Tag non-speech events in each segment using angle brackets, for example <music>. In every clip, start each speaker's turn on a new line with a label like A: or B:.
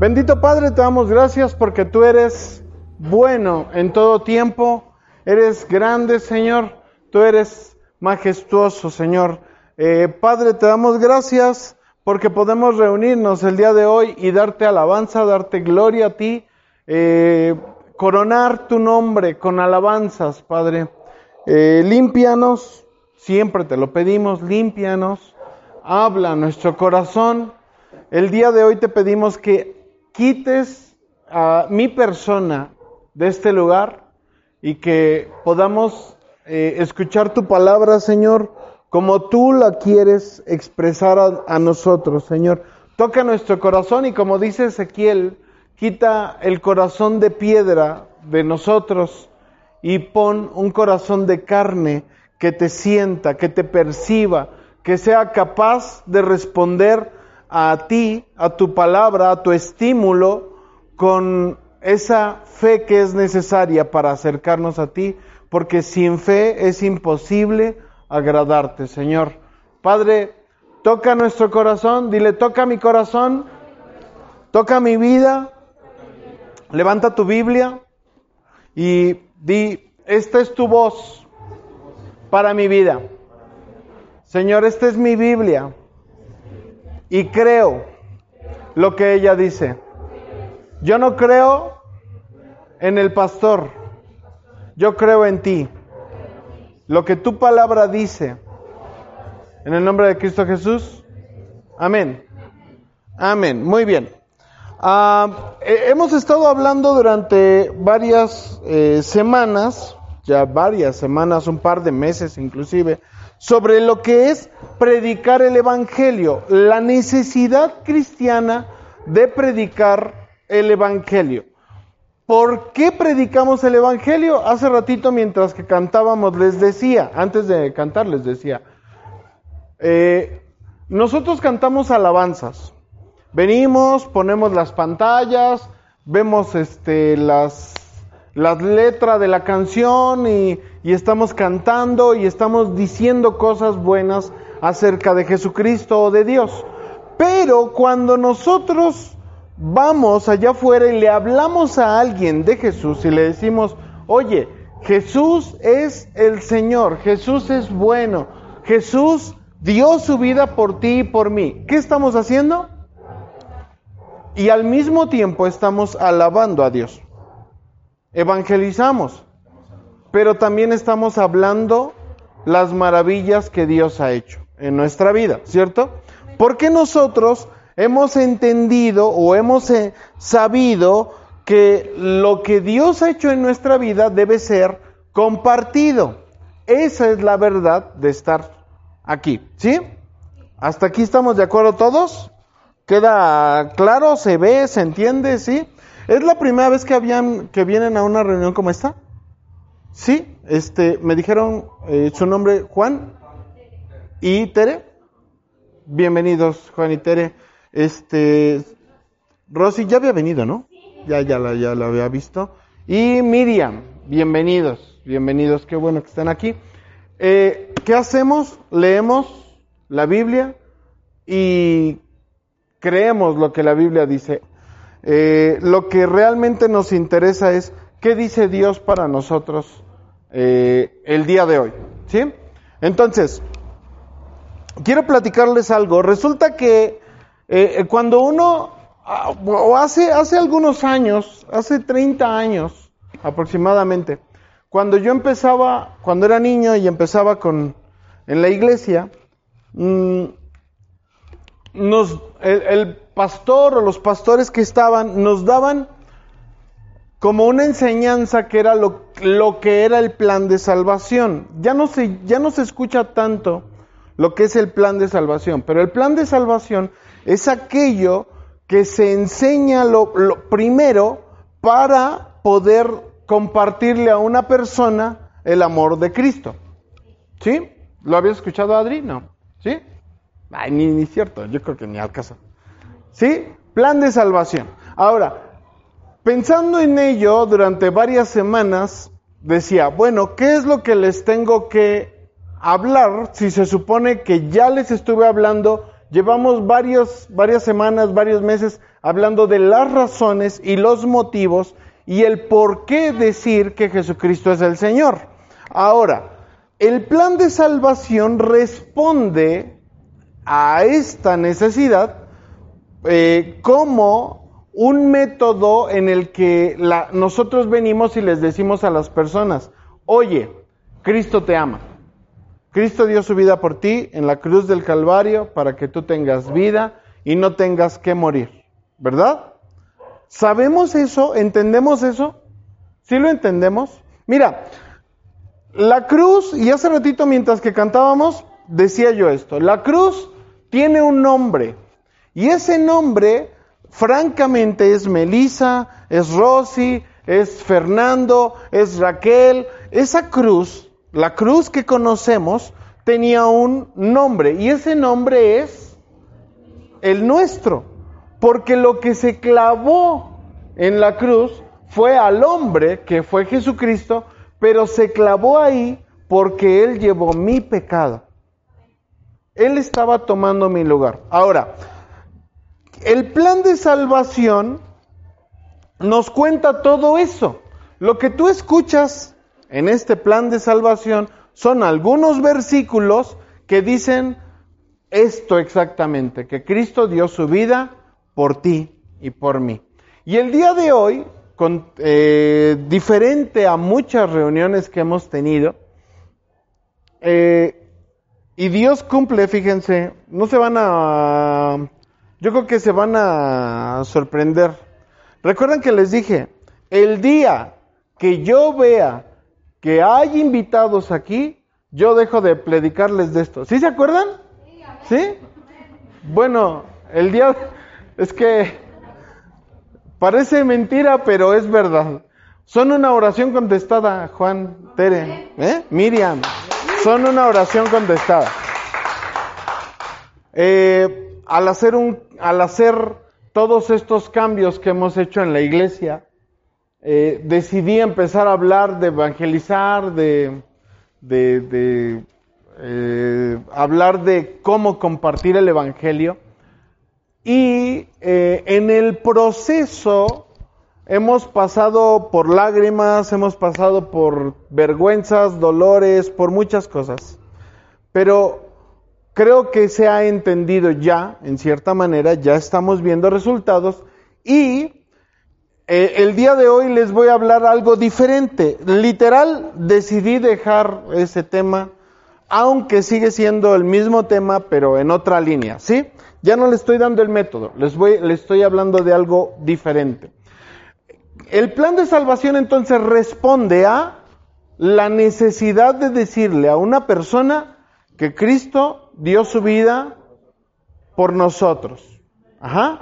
A: Bendito Padre, te damos gracias porque tú eres bueno en todo tiempo, eres grande Señor, tú eres majestuoso Señor. Eh, Padre, te damos gracias porque podemos reunirnos el día de hoy y darte alabanza, darte gloria a ti, eh, coronar tu nombre con alabanzas, Padre. Eh, límpianos, siempre te lo pedimos, límpianos, habla nuestro corazón. El día de hoy te pedimos que quites a mi persona de este lugar y que podamos eh, escuchar tu palabra, Señor, como tú la quieres expresar a, a nosotros, Señor. Toca nuestro corazón y como dice Ezequiel, quita el corazón de piedra de nosotros y pon un corazón de carne que te sienta, que te perciba, que sea capaz de responder a ti, a tu palabra, a tu estímulo, con esa fe que es necesaria para acercarnos a ti, porque sin fe es imposible agradarte, Señor. Padre, toca nuestro corazón, dile, toca mi corazón, toca mi vida, levanta tu Biblia y di, esta es tu voz para mi vida. Señor, esta es mi Biblia y creo lo que ella dice. Yo no creo en el pastor, yo creo en ti. Lo que tu palabra dice, en el nombre de Cristo Jesús, amén. Amén, muy bien. Ah, eh, hemos estado hablando durante varias eh, semanas, ya varias semanas, un par de meses inclusive, sobre lo que es predicar el Evangelio, la necesidad cristiana de predicar el Evangelio. ¿Por qué predicamos el Evangelio? Hace ratito mientras que cantábamos les decía, antes de cantar les decía, eh, nosotros cantamos alabanzas, venimos, ponemos las pantallas, vemos este, las la letra de la canción y, y estamos cantando y estamos diciendo cosas buenas acerca de Jesucristo o de Dios. Pero cuando nosotros vamos allá afuera y le hablamos a alguien de Jesús y le decimos, oye, Jesús es el Señor, Jesús es bueno, Jesús dio su vida por ti y por mí. ¿Qué estamos haciendo? Y al mismo tiempo estamos alabando a Dios evangelizamos, pero también estamos hablando las maravillas que Dios ha hecho en nuestra vida, ¿cierto? Porque nosotros hemos entendido o hemos eh, sabido que lo que Dios ha hecho en nuestra vida debe ser compartido. Esa es la verdad de estar aquí, ¿sí? ¿Hasta aquí estamos de acuerdo todos? ¿Queda claro? ¿Se ve? ¿Se entiende? ¿Sí? ¿Es la primera vez que, habían, que vienen a una reunión como esta? Sí, este, me dijeron eh, su nombre Juan y Tere. Bienvenidos, Juan y Tere. Este, Rosy ya había venido, ¿no? Ya, ya la, ya la había visto. Y Miriam, bienvenidos, bienvenidos, qué bueno que están aquí. Eh, ¿Qué hacemos? Leemos la Biblia y creemos lo que la Biblia dice. Eh, lo que realmente nos interesa es qué dice Dios para nosotros eh, el día de hoy. ¿Sí? Entonces, quiero platicarles algo. Resulta que eh, cuando uno, ah, o hace, hace algunos años, hace 30 años aproximadamente, cuando yo empezaba, cuando era niño y empezaba con, en la iglesia, mm, nos, el, pastor o los pastores que estaban nos daban como una enseñanza que era lo, lo, que era el plan de salvación. Ya no, se, ya no se escucha tanto lo que es el plan de salvación, pero el plan de salvación es aquello que se enseña lo, primero para poder compartirle a una persona el amor de Cristo. ¿Sí? ¿Lo había escuchado Adri? No. ¿Sí? Ay, ni, cierto, yo creo que ni al caso. ¿Sí? Plan de salvación. Ahora, pensando en ello durante varias semanas, decía, bueno, ¿qué es lo que les tengo que hablar si se supone que ya les estuve hablando? Llevamos varias semanas, varios meses hablando de las razones y los motivos y el por qué decir que Jesucristo es el Señor. Ahora, el plan de salvación responde a esta necesidad eh, como un método en el que nosotros venimos y les decimos a las personas, oye, Cristo te ama. Cristo dio su vida por ti en la cruz del Calvario para que tú tengas vida y no tengas que morir, ¿verdad? ¿Sabemos eso? ¿Entendemos eso? ¿Sí lo entendemos? Mira, la cruz, y hace ratito mientras que cantábamos, decía yo esto, la cruz tiene un nombre. Y ese nombre, francamente, es melissa es Rosy, es Fernando, es Raquel. Esa cruz, la cruz que conocemos, tenía un nombre. Y ese nombre es el nuestro. Porque lo que se clavó en la cruz fue al hombre, que fue Jesucristo, pero se clavó ahí porque Él llevó mi pecado. Él estaba tomando mi lugar. Ahora, el plan de salvación nos cuenta todo eso. Lo que tú escuchas en este plan de salvación son algunos versículos que dicen esto exactamente, que Cristo dio su vida por ti y por mí. Y el día de hoy, eh, diferente a muchas reuniones que hemos tenido, eh, y Dios cumple, fíjense, no se van a... Yo creo que se van a sorprender. Recuerdan que les dije, el día que yo vea que hay invitados aquí, yo dejo de predicarles de esto. ¿Sí se acuerdan? ¿Sí? Bueno, el día es que parece mentira, pero es verdad. Son una oración contestada, Juan, Tere, ¿eh? Miriam. Son una oración contestada. Eh, al, hacer todos estos cambios que hemos hecho en la iglesia, eh, decidí empezar a hablar de evangelizar, de, de, eh, hablar de cómo compartir el Evangelio. Y en el proceso Hemos pasado por lágrimas, hemos pasado por vergüenzas, dolores, por muchas cosas. Pero creo que se ha entendido ya, en cierta manera, ya estamos viendo resultados. Y eh, el día de hoy les voy a hablar algo diferente. Literal, decidí dejar ese tema, aunque sigue siendo el mismo tema, pero en otra línea, ¿sí? Ya no le estoy dando el método, les, voy, les estoy hablando de algo diferente. El plan de salvación entonces responde a la necesidad de decirle a una persona que Cristo dio su vida por nosotros. Ajá.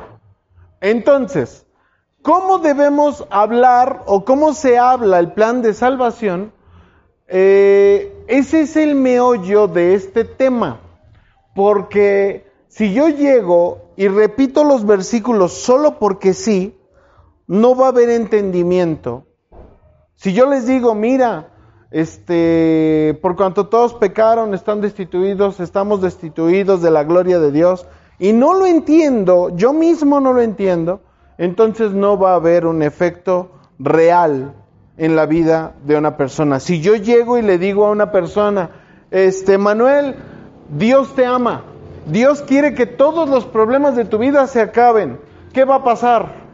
A: Entonces, ¿cómo debemos hablar o cómo se habla el plan de salvación? Eh, ese es el meollo de este tema. Porque si yo llego y repito los versículos solo porque sí, no va a haber entendimiento. Si yo les digo, mira, este, por cuanto todos pecaron, están destituidos, estamos destituidos de la gloria de Dios, y no lo entiendo, yo mismo no lo entiendo, entonces no va a haber un efecto real en la vida de una persona. Si yo llego y le digo a una persona, este, Manuel, Dios te ama, Dios quiere que todos los problemas de tu vida se acaben, ¿qué va a pasar?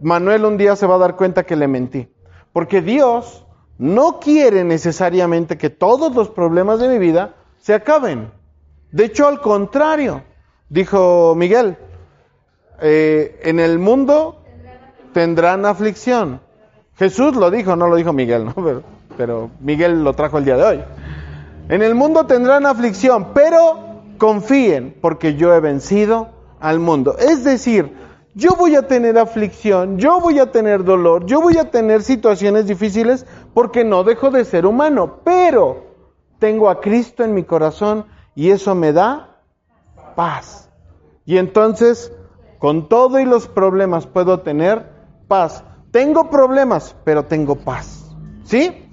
A: Manuel un día se va a dar cuenta que le mentí. Porque Dios no quiere necesariamente que todos los problemas de mi vida se acaben. De hecho, al contrario, dijo Miguel, eh, en el mundo tendrán aflicción. Jesús lo dijo, no lo dijo Miguel, ¿no? <laughs> pero Miguel lo trajo el día de hoy. En el mundo tendrán aflicción, pero confíen porque yo he vencido al mundo. Es decir, yo voy a tener aflicción, yo voy a tener dolor, yo voy a tener situaciones difíciles porque no dejo de ser humano, pero tengo a Cristo en mi corazón y eso me da paz. Y entonces, con todo y los problemas puedo tener paz. Tengo problemas, pero tengo paz. ¿Sí?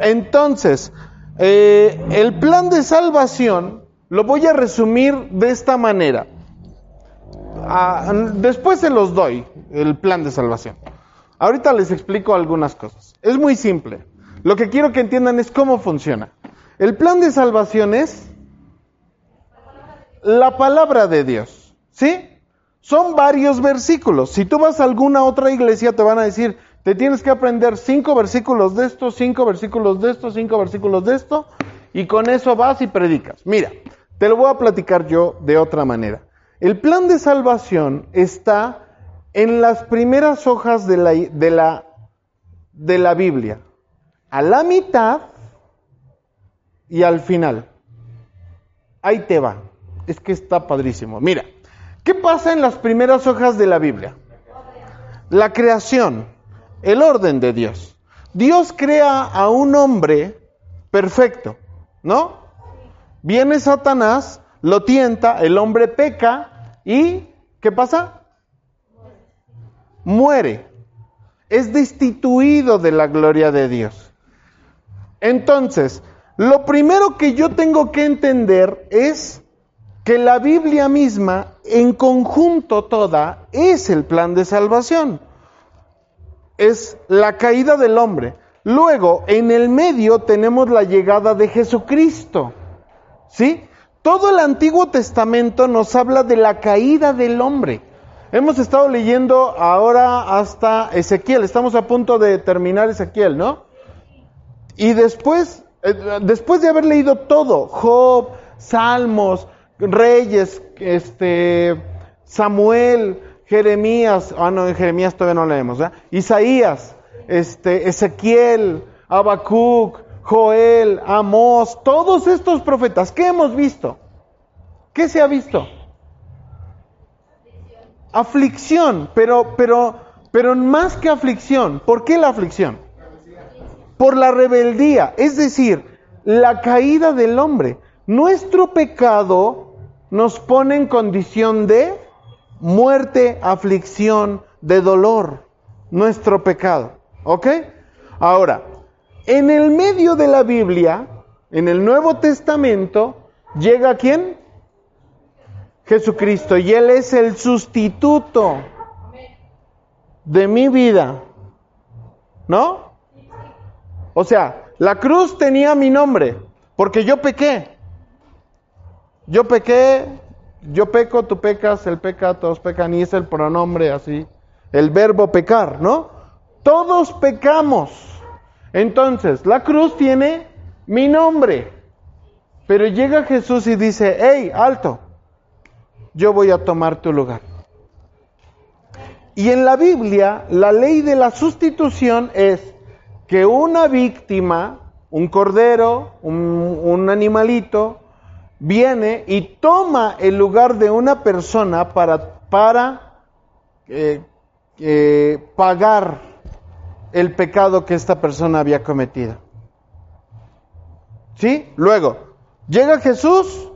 A: Entonces, eh, el plan de salvación lo voy a resumir de esta manera. Ah, después se los doy, el plan de salvación. Ahorita les explico algunas cosas. Es muy simple. Lo que quiero que entiendan es cómo funciona. El plan de salvación es la palabra de Dios. ¿Sí? Son varios versículos. Si tú vas a alguna otra iglesia, te van a decir, te tienes que aprender cinco versículos de esto, cinco versículos de esto, cinco versículos de esto, y con eso vas y predicas. Mira, te lo voy a platicar yo de otra manera. El plan de salvación está en las primeras hojas de la, de la, de la Biblia, a la mitad y al final. Ahí te va. Es que está padrísimo. Mira, ¿qué pasa en las primeras hojas de la Biblia? La creación, el orden de Dios. Dios crea a un hombre perfecto, ¿no? Viene Satanás lo tienta, el hombre peca y ¿qué pasa? Muere. Es destituido de la gloria de Dios. Entonces, lo primero que yo tengo que entender es que la Biblia misma, en conjunto toda, es el plan de salvación. Es la caída del hombre. Luego, en el medio tenemos la llegada de Jesucristo. ¿Sí? Todo el Antiguo Testamento nos habla de la caída del hombre. Hemos estado leyendo ahora hasta Ezequiel, estamos a punto de terminar Ezequiel, ¿no? Y después, eh, después de haber leído todo, Job, Salmos, Reyes, este, Samuel, Jeremías, ah no, Jeremías todavía no leemos, ¿eh? Isaías, este, Ezequiel, Habacuc, Joel, Amos, todos estos profetas, ¿qué hemos visto? ¿Qué se ha visto? Aflicción, pero, pero, pero más que aflicción, ¿por qué la aflicción? Por la rebeldía, es decir, la caída del hombre. Nuestro pecado nos pone en condición de muerte, aflicción, de dolor. Nuestro pecado. ¿Ok? Ahora, en el medio de la Biblia, en el Nuevo Testamento, llega quién? Jesucristo. Y Él es el sustituto de mi vida. ¿No? O sea, la cruz tenía mi nombre, porque yo pequé. Yo pequé, yo peco, tú pecas, él peca, todos pecan, y es el pronombre así, el verbo pecar, ¿no? Todos pecamos. Entonces, la cruz tiene mi nombre. Pero llega Jesús y dice, hey, alto, yo voy a tomar tu lugar. Y en la Biblia, la ley de la sustitución es que una víctima, un cordero, un, animalito, viene y toma el lugar de una persona para, para eh, eh, pagar el pecado que esta persona había cometido. ¿Sí? Luego, llega Jesús,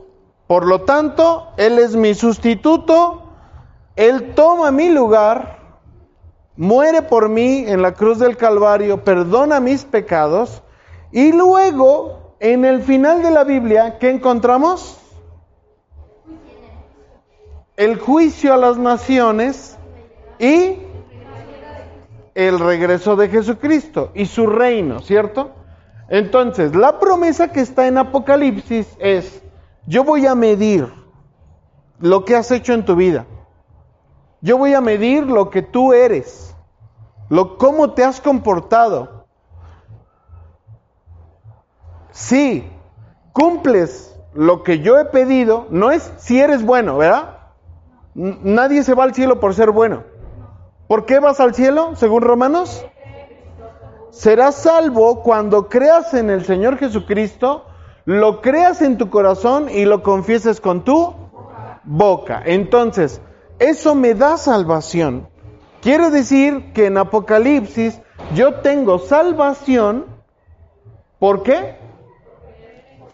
A: por lo tanto, Él es mi sustituto, Él toma mi lugar, muere por mí en la cruz del Calvario, perdona mis pecados, y luego, en el final de la Biblia, ¿qué encontramos? El juicio a las naciones y el regreso de Jesucristo y su reino, ¿cierto? Entonces, la promesa que está en Apocalipsis es, yo voy a medir lo que has hecho en tu vida. Yo voy a medir lo que tú eres, lo cómo te has comportado. Si cumples lo que yo he pedido, no es si eres bueno, ¿verdad? Nadie se va al cielo por ser bueno. ¿Por qué vas al cielo, según Romanos? Serás salvo cuando creas en el Señor Jesucristo, lo creas en tu corazón y lo confieses con tu boca. Entonces, eso me da salvación. Quiere decir que en Apocalipsis yo tengo salvación. ¿Por qué?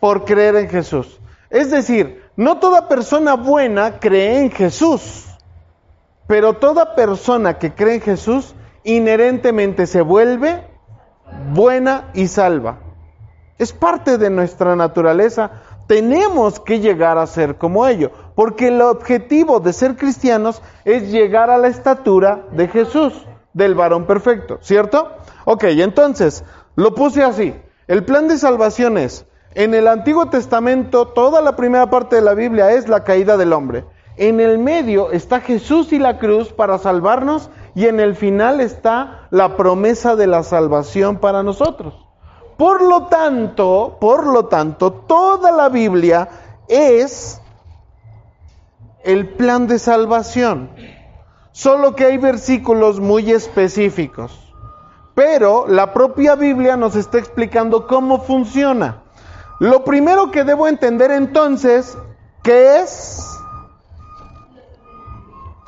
A: Por creer en Jesús. Es decir, no toda persona buena cree en Jesús. Pero toda persona que cree en Jesús inherentemente se vuelve buena y salva. Es parte de nuestra naturaleza. Tenemos que llegar a ser como ello, porque el objetivo de ser cristianos es llegar a la estatura de Jesús, del varón perfecto, ¿cierto? Ok, entonces, lo puse así. El plan de salvación es, en el Antiguo Testamento, toda la primera parte de la Biblia es la caída del hombre. En el medio está Jesús y la cruz para salvarnos y en el final está la promesa de la salvación para nosotros. Por lo tanto, por lo tanto, toda la Biblia es el plan de salvación. Solo que hay versículos muy específicos. Pero la propia Biblia nos está explicando cómo funciona. Lo primero que debo entender entonces, que es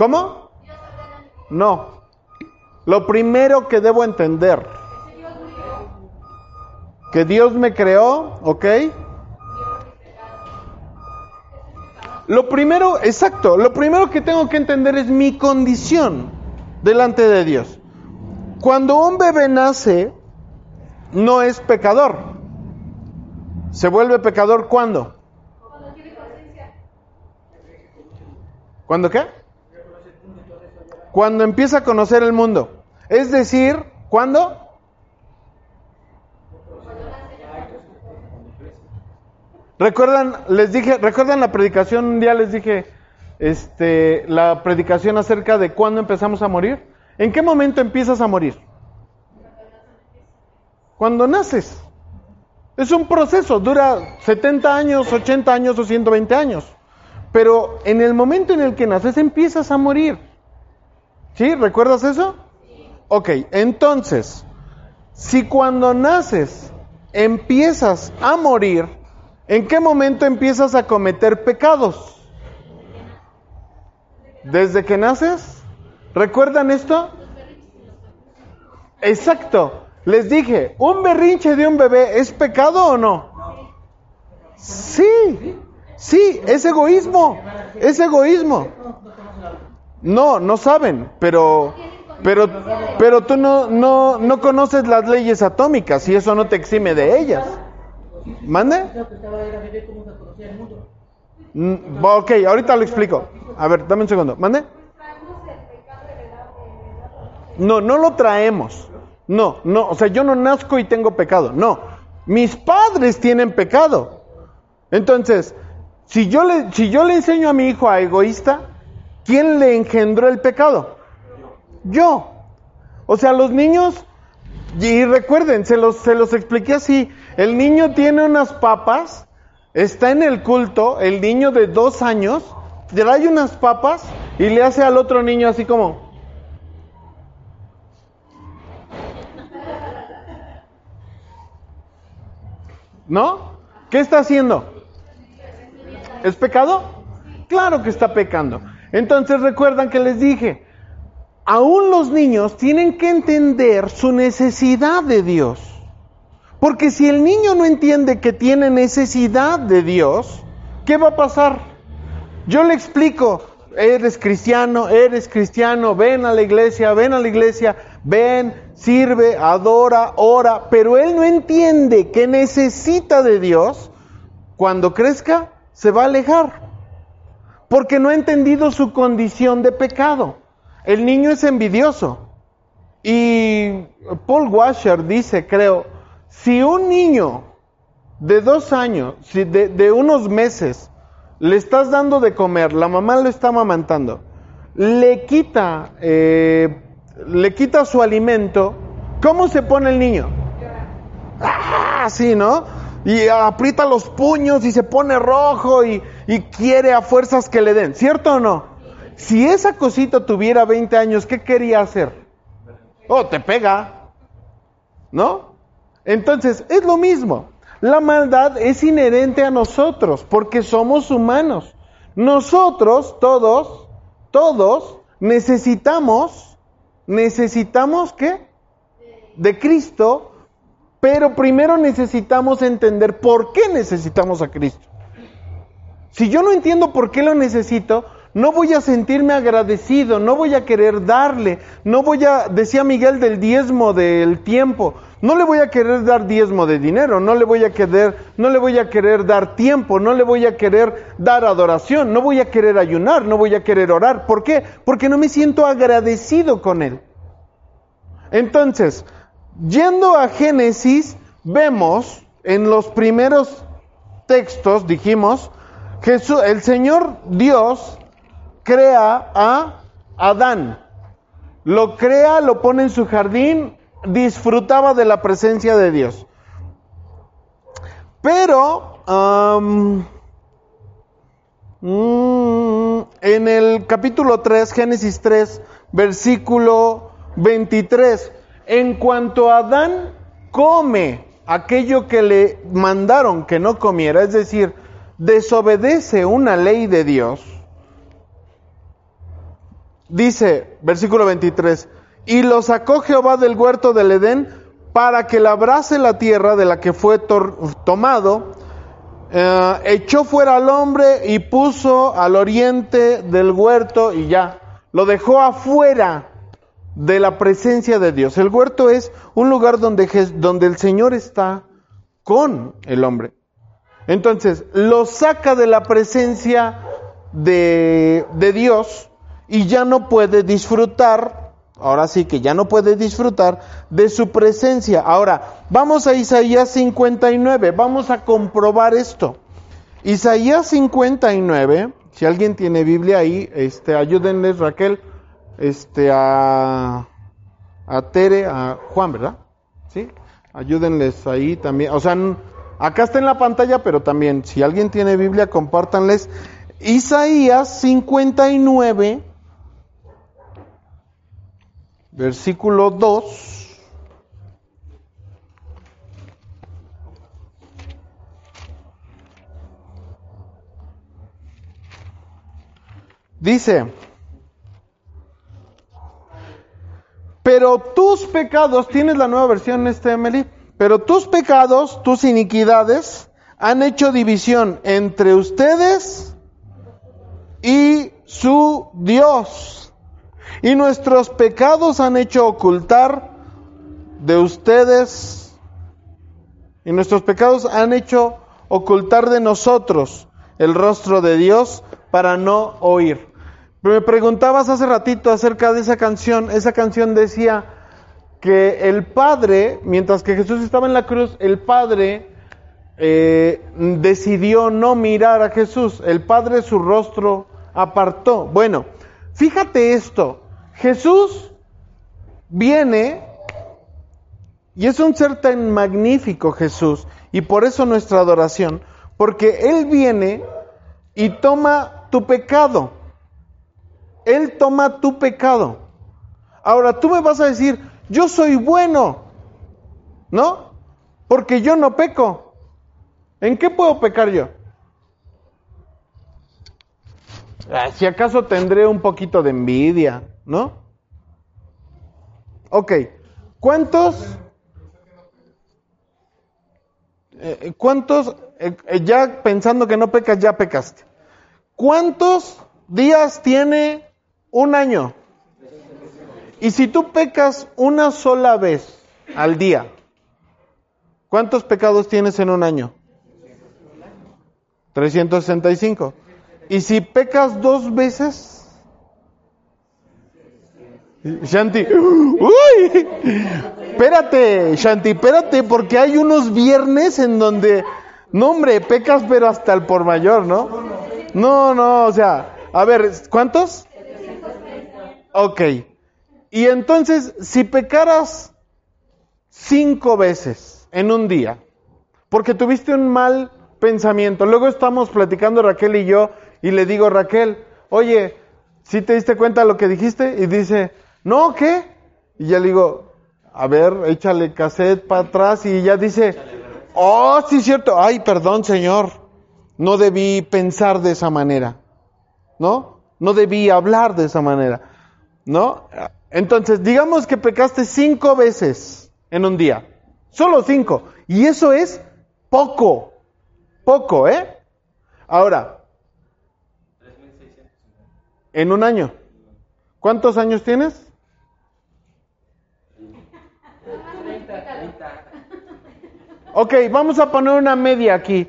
A: ¿Cómo? No. Lo primero que debo entender, que Dios me creó, ¿ok? Lo primero, exacto, lo primero que tengo que entender es mi condición delante de Dios. Cuando un bebé nace, no es pecador. ¿Se vuelve pecador cuándo? Cuando tiene conciencia. ¿Cuándo qué? Cuando empieza a conocer el mundo. Es decir, ¿cuándo? Recuerdan, les dije, recuerdan la predicación, un día les dije, este, la predicación acerca de cuándo empezamos a morir. ¿En qué momento empiezas a morir? Cuando naces. Es un proceso, dura 70 años, 80 años o 120 años. Pero en el momento en el que naces empiezas a morir. ¿Sí? ¿Recuerdas eso? Ok, entonces, si cuando naces empiezas a morir, ¿en qué momento empiezas a cometer pecados? ¿Desde que naces? ¿Recuerdan esto? Exacto. Les dije, ¿un berrinche de un bebé es pecado o no? Sí, sí, es egoísmo, es egoísmo. No, no saben, pero pero pero tú no no no conoces las leyes atómicas y eso no te exime de ellas. ¿Mande? Mm, ok, ahorita lo explico. A ver, dame un segundo. ¿Mande? No, no lo traemos. No, no, o sea, yo no nazco y tengo pecado. No, mis padres tienen pecado. Entonces, si yo le, si yo le enseño a mi hijo a egoísta, ¿Quién le engendró el pecado? Yo. O sea, los niños, y recuerden, se los, se expliqué así, el niño tiene unas papas, está en el culto, el niño de dos años, le da unas papas y le hace al otro niño así como... ¿No? ¿Qué está haciendo? ¿Es pecado? Claro que está pecando. Entonces recuerdan que les dije, aún los niños tienen que entender su necesidad de Dios. Porque si el niño no entiende que tiene necesidad de Dios, ¿qué va a pasar? Yo le explico, eres cristiano, eres cristiano, ven a la iglesia, ven a la iglesia, ven, sirve, adora, ora, pero él no entiende que necesita de Dios, cuando crezca se va a alejar porque no ha entendido su condición de pecado. El niño es envidioso. Y Paul Washer dice, creo, si un niño de dos años, de, unos meses, le estás dando de comer, la mamá lo está amamantando, le quita, eh, le quita su alimento, ¿cómo se pone el niño? Ah, sí, ¿no? Y aprieta los puños y se pone rojo y, y quiere a fuerzas que le den, ¿cierto o no? Si esa cosita tuviera 20 años, ¿qué quería hacer? Oh, te pega, ¿no? Entonces, es lo mismo. La maldad es inherente a nosotros porque somos humanos. Nosotros, todos, todos necesitamos, necesitamos qué? De Cristo, pero primero necesitamos entender por qué necesitamos a Cristo. Si yo no entiendo por qué lo necesito, no voy a sentirme agradecido, no voy a querer darle, no voy a, decía Miguel, del diezmo del tiempo, no le voy a querer dar diezmo de dinero, no le voy a querer, no le voy a querer dar tiempo, no le voy a querer dar adoración, no voy a querer ayunar, no voy a querer orar. ¿Por qué? Porque no me siento agradecido con él. Entonces, yendo a Génesis, vemos en los primeros textos, dijimos, el Señor Dios crea a Adán. Lo crea, lo pone en su jardín, disfrutaba de la presencia de Dios. Pero mm, en el capítulo 3, Génesis 3, versículo 23, en cuanto Adán come aquello que le mandaron que no comiera, es decir, desobedece una ley de Dios, dice, versículo 23, y lo sacó Jehová del huerto del Edén para que labrase la tierra de la que fue tomado, eh, echó fuera al hombre y puso al oriente del huerto y ya, lo dejó afuera de la presencia de Dios. El huerto es un lugar donde, donde el Señor está con el hombre. Entonces, lo saca de la presencia de, Dios y ya no puede disfrutar, ahora sí que ya no puede disfrutar de su presencia. Ahora, vamos a Isaías 59, vamos a comprobar esto. Isaías 59, si alguien tiene Biblia ahí, este, ayúdenles Raquel, este, a, a Tere, a Juan, ¿verdad? ¿Sí? Ayúdenles ahí también, o sea, Acá está en la pantalla, pero también, si alguien tiene Biblia, compártanles. Isaías 59, versículo 2. Dice, pero tus pecados, tienes la nueva versión este, Meli? Pero tus pecados, tus iniquidades, han hecho división entre ustedes y su Dios. Y nuestros pecados han hecho ocultar de ustedes. Y nuestros pecados han hecho ocultar de nosotros el rostro de Dios para no oír. Me preguntabas hace ratito acerca de esa canción. Esa canción decía, que el Padre, mientras que Jesús estaba en la cruz, el Padre eh, decidió no mirar a Jesús, el Padre su rostro apartó. Bueno, fíjate esto, Jesús viene y es un ser tan magnífico Jesús, y por eso nuestra adoración, porque Él viene y toma tu pecado, Él toma tu pecado. Ahora tú me vas a decir, yo soy bueno, ¿no? Porque yo no peco. ¿En qué puedo pecar yo? Ah, si acaso tendré un poquito de envidia, ¿no? Ok, ¿cuántos... Eh, eh, ¿Cuántos, eh, ya pensando que no pecas, ya pecaste? ¿Cuántos días tiene un año? Y si tú pecas una sola vez al día, ¿cuántos pecados tienes en un año? 365. Y si pecas dos veces, Shanti, uy, espérate, Shanti, espérate, porque hay unos viernes en donde, no hombre, pecas pero hasta el por mayor, ¿no? No, no, o sea, a ver, ¿cuántos? Ok, y entonces, si pecaras cinco veces en un día, porque tuviste un mal pensamiento, luego estamos platicando Raquel y yo, y le digo, Raquel, oye, si ¿sí te diste cuenta de lo que dijiste? Y dice, no, ¿qué? Y ya le digo, a ver, échale cassette para atrás, y ya dice, oh, sí, cierto, ay, perdón, señor, no debí pensar de esa manera, ¿no? No debí hablar de esa manera, ¿no? Entonces, digamos que pecaste cinco veces en un día. Solo cinco. Y eso es poco. Poco, ¿eh? Ahora, en un año. ¿Cuántos años tienes? Ok, vamos a poner una media aquí.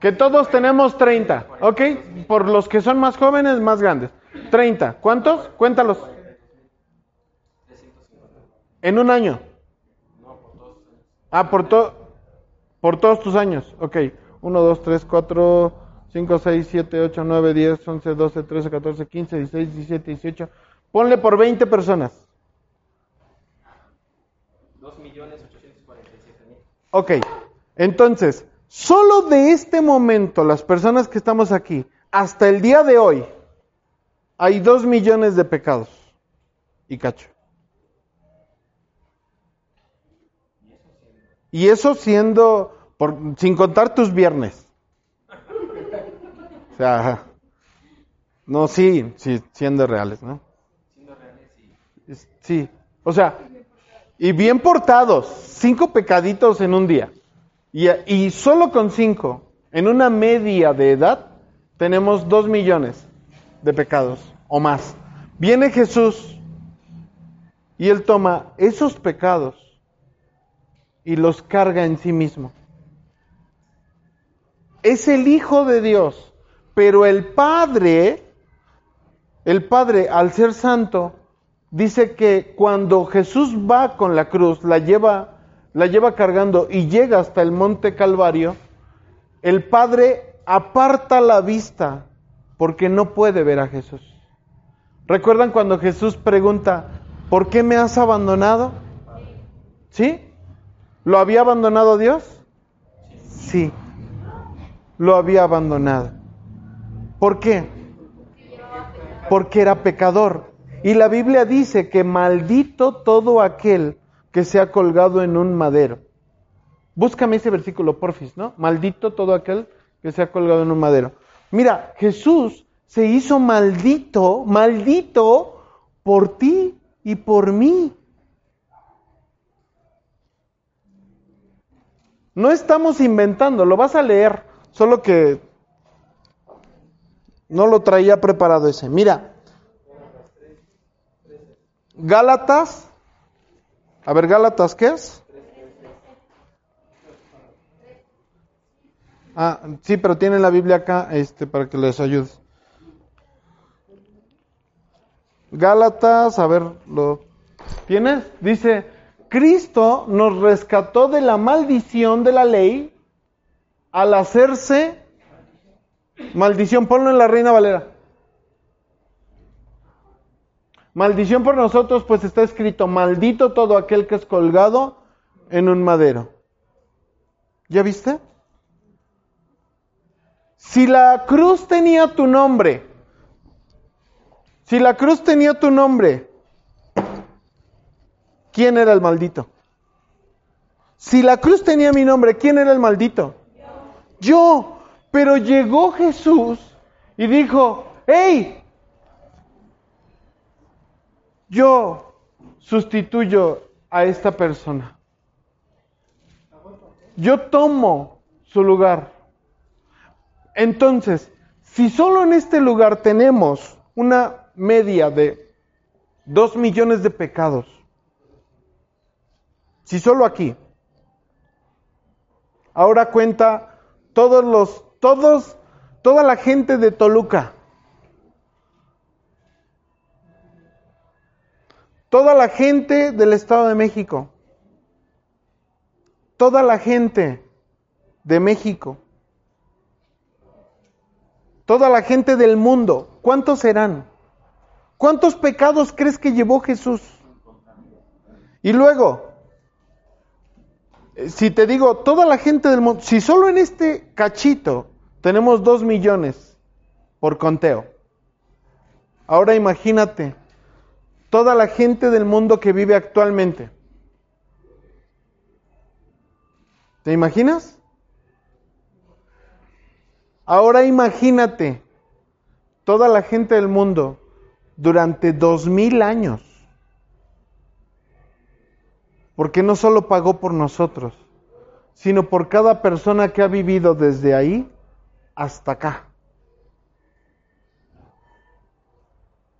A: Que todos tenemos 30, ¿ok? Por los que son más jóvenes, más grandes. 30. ¿Cuántos? Cuéntalos. ¿En un año? No, por todos. Ah, por, to por todos tus años. Ok. 1, 2, 3, 4, 5, 6, 7, 8, 9, 10, 11, 12, 13, 14, 15, 16, 17, 18. Ponle por 20 personas. 2 millones Ok. Entonces, solo de este momento, las personas que estamos aquí, hasta el día de hoy, hay 2 millones de pecados. Y cacho. Y eso siendo, sin contar tus viernes. O sea, no, sí, sí, siendo reales, ¿no? Siendo reales, sí. Sí, o sea, y bien portados, cinco pecaditos en un día. Y, y solo con cinco, en una media de edad, tenemos dos millones de pecados o más. Viene Jesús y él toma esos pecados y los carga en sí mismo. Es el Hijo de Dios, pero el Padre, el Padre al ser santo, dice que cuando Jesús va con la cruz, la lleva, la lleva cargando y llega hasta el monte Calvario, el Padre aparta la vista porque no puede ver a Jesús. ¿Recuerdan cuando Jesús pregunta, ¿por qué me has abandonado? ¿Sí? ¿Lo había abandonado Dios? Sí. Lo había abandonado. ¿Por qué? Porque era pecador. Y la Biblia dice que maldito todo aquel que se ha colgado en un madero. Búscame ese versículo, porfis, ¿no? Maldito todo aquel que se ha colgado en un madero. Mira, Jesús se hizo maldito, maldito por ti y por mí. No estamos inventando, lo vas a leer, solo que no lo traía preparado ese. Mira, Gálatas, a ver, Gálatas, ¿qué es? Ah, sí, pero tiene la Biblia acá este, para que les ayude. Gálatas, a ver, ¿lo tienes? Dice, Cristo nos rescató de la maldición de la ley al hacerse maldición. Ponlo en la Reina Valera. Maldición por nosotros, pues está escrito, maldito todo aquel que es colgado en un madero. ¿Ya viste? Si la cruz tenía tu nombre, si la cruz tenía tu nombre, ¿Quién era el maldito? Si la cruz tenía mi nombre, ¿quién era el maldito? Yo. Pero llegó Jesús y dijo, hey, yo sustituyo a esta persona. Yo tomo su lugar. Entonces, si solo en este lugar tenemos una media de dos millones de pecados, si solo aquí. Ahora cuenta todos los, todos, toda la gente de Toluca. Toda la gente del Estado de México. Toda la gente de México. Toda la gente del mundo. ¿Cuántos serán? ¿Cuántos pecados crees que llevó Jesús? Y luego, si te digo, toda la gente del mundo, si solo en este cachito tenemos dos millones por conteo, ahora imagínate toda la gente del mundo que vive actualmente. ¿Te imaginas? Ahora imagínate toda la gente del mundo durante dos mil años. Porque no solo pagó por nosotros, sino por cada persona que ha vivido desde ahí hasta acá.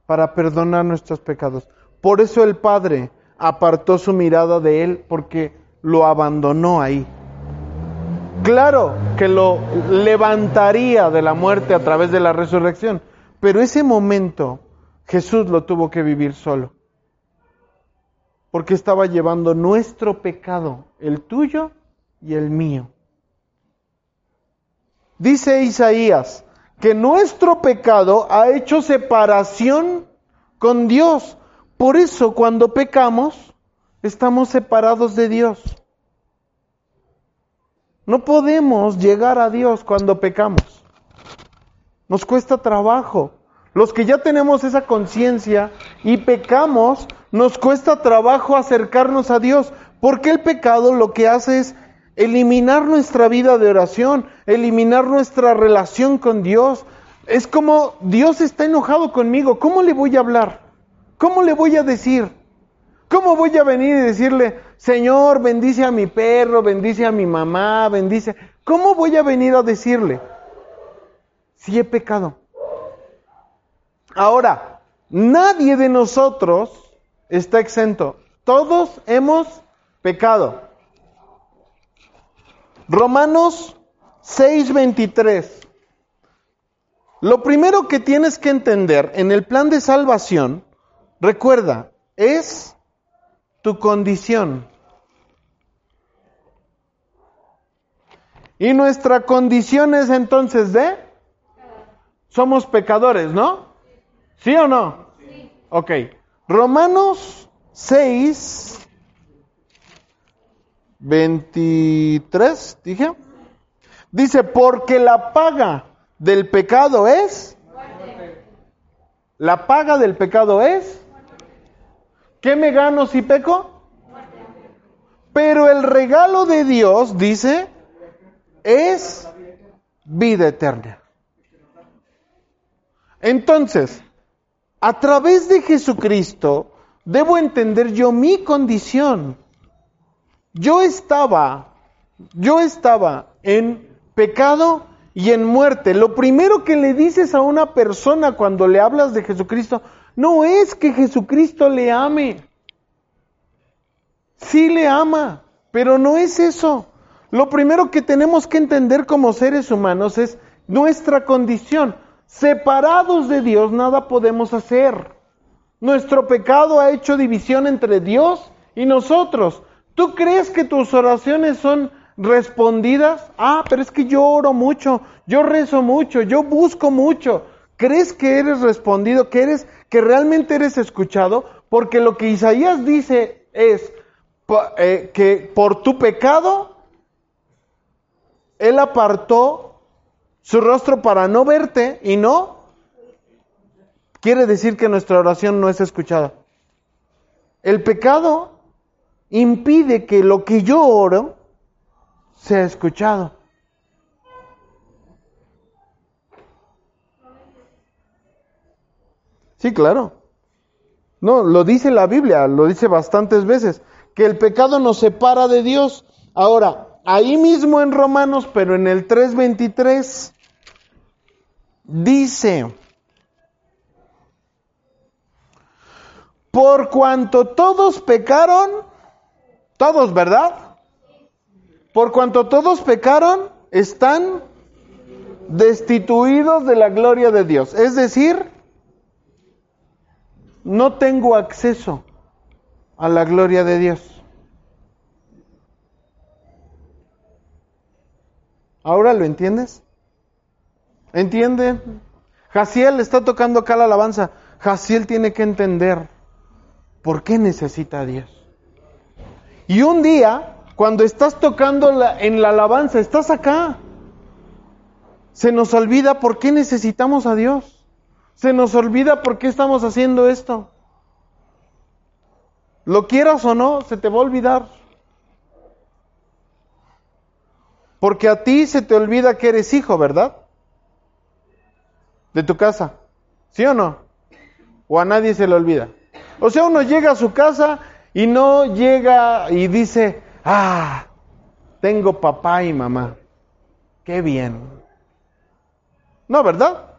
A: Para perdonar nuestros pecados. Por eso el Padre apartó su mirada de él porque lo abandonó ahí. Claro que lo levantaría de la muerte a través de la resurrección, pero ese momento Jesús lo tuvo que vivir solo porque estaba llevando nuestro pecado, el tuyo y el mío. Dice Isaías que nuestro pecado ha hecho separación con Dios. Por eso cuando pecamos, estamos separados de Dios. No podemos llegar a Dios cuando pecamos. Nos cuesta trabajo. Los que ya tenemos esa conciencia y pecamos, nos cuesta trabajo acercarnos a Dios, porque el pecado lo que hace es eliminar nuestra vida de oración, eliminar nuestra relación con Dios. Es como Dios está enojado conmigo, ¿cómo le voy a hablar? ¿Cómo le voy a decir? ¿Cómo voy a venir y decirle, Señor, bendice a mi perro, bendice a mi mamá, bendice? ¿Cómo voy a venir a decirle si he pecado? Ahora, nadie de nosotros está exento. Todos hemos pecado. Romanos 6:23. Lo primero que tienes que entender en el plan de salvación, recuerda, es tu condición. Y nuestra condición es entonces de... Somos pecadores, ¿no? ¿Sí o no? Sí. Ok. Romanos 6, 23, dije. Dice, porque la paga del pecado es... La paga del pecado es... ¿Qué me gano si peco? Pero el regalo de Dios, dice, es vida eterna. Entonces, a través de Jesucristo debo entender yo mi condición. Yo estaba, yo estaba en pecado y en muerte. Lo primero que le dices a una persona cuando le hablas de Jesucristo no es que Jesucristo le ame. Sí le ama, pero no es eso. Lo primero que tenemos que entender como seres humanos es nuestra condición. Separados de Dios nada podemos hacer. Nuestro pecado ha hecho división entre Dios y nosotros. ¿Tú crees que tus oraciones son respondidas? Ah, pero es que yo oro mucho, yo rezo mucho, yo busco mucho. ¿Crees que eres respondido, que eres que realmente eres escuchado? Porque lo que Isaías dice es eh, que por tu pecado él apartó su rostro para no verte y no, quiere decir que nuestra oración no es escuchada. El pecado impide que lo que yo oro sea escuchado. Sí, claro. No, lo dice la Biblia, lo dice bastantes veces, que el pecado nos separa de Dios. Ahora, ahí mismo en Romanos, pero en el 3.23, dice, por cuanto todos pecaron, todos, ¿verdad? Por cuanto todos pecaron, están destituidos de la gloria de Dios. Es decir, no tengo acceso a la gloria de Dios. ¿Ahora lo entiendes? ¿Entiende? Jaciel está tocando acá la alabanza. Jaciel tiene que entender por qué necesita a Dios. Y un día, cuando estás tocando en la alabanza, estás acá. Se nos olvida por qué necesitamos a Dios. Se nos olvida por qué estamos haciendo esto. Lo quieras o no, se te va a olvidar. Porque a ti se te olvida que eres hijo, ¿verdad? De tu casa. ¿Sí o no? O a nadie se le olvida. O sea, uno llega a su casa y no llega y dice, ah, tengo papá y mamá. Qué bien. No, ¿verdad?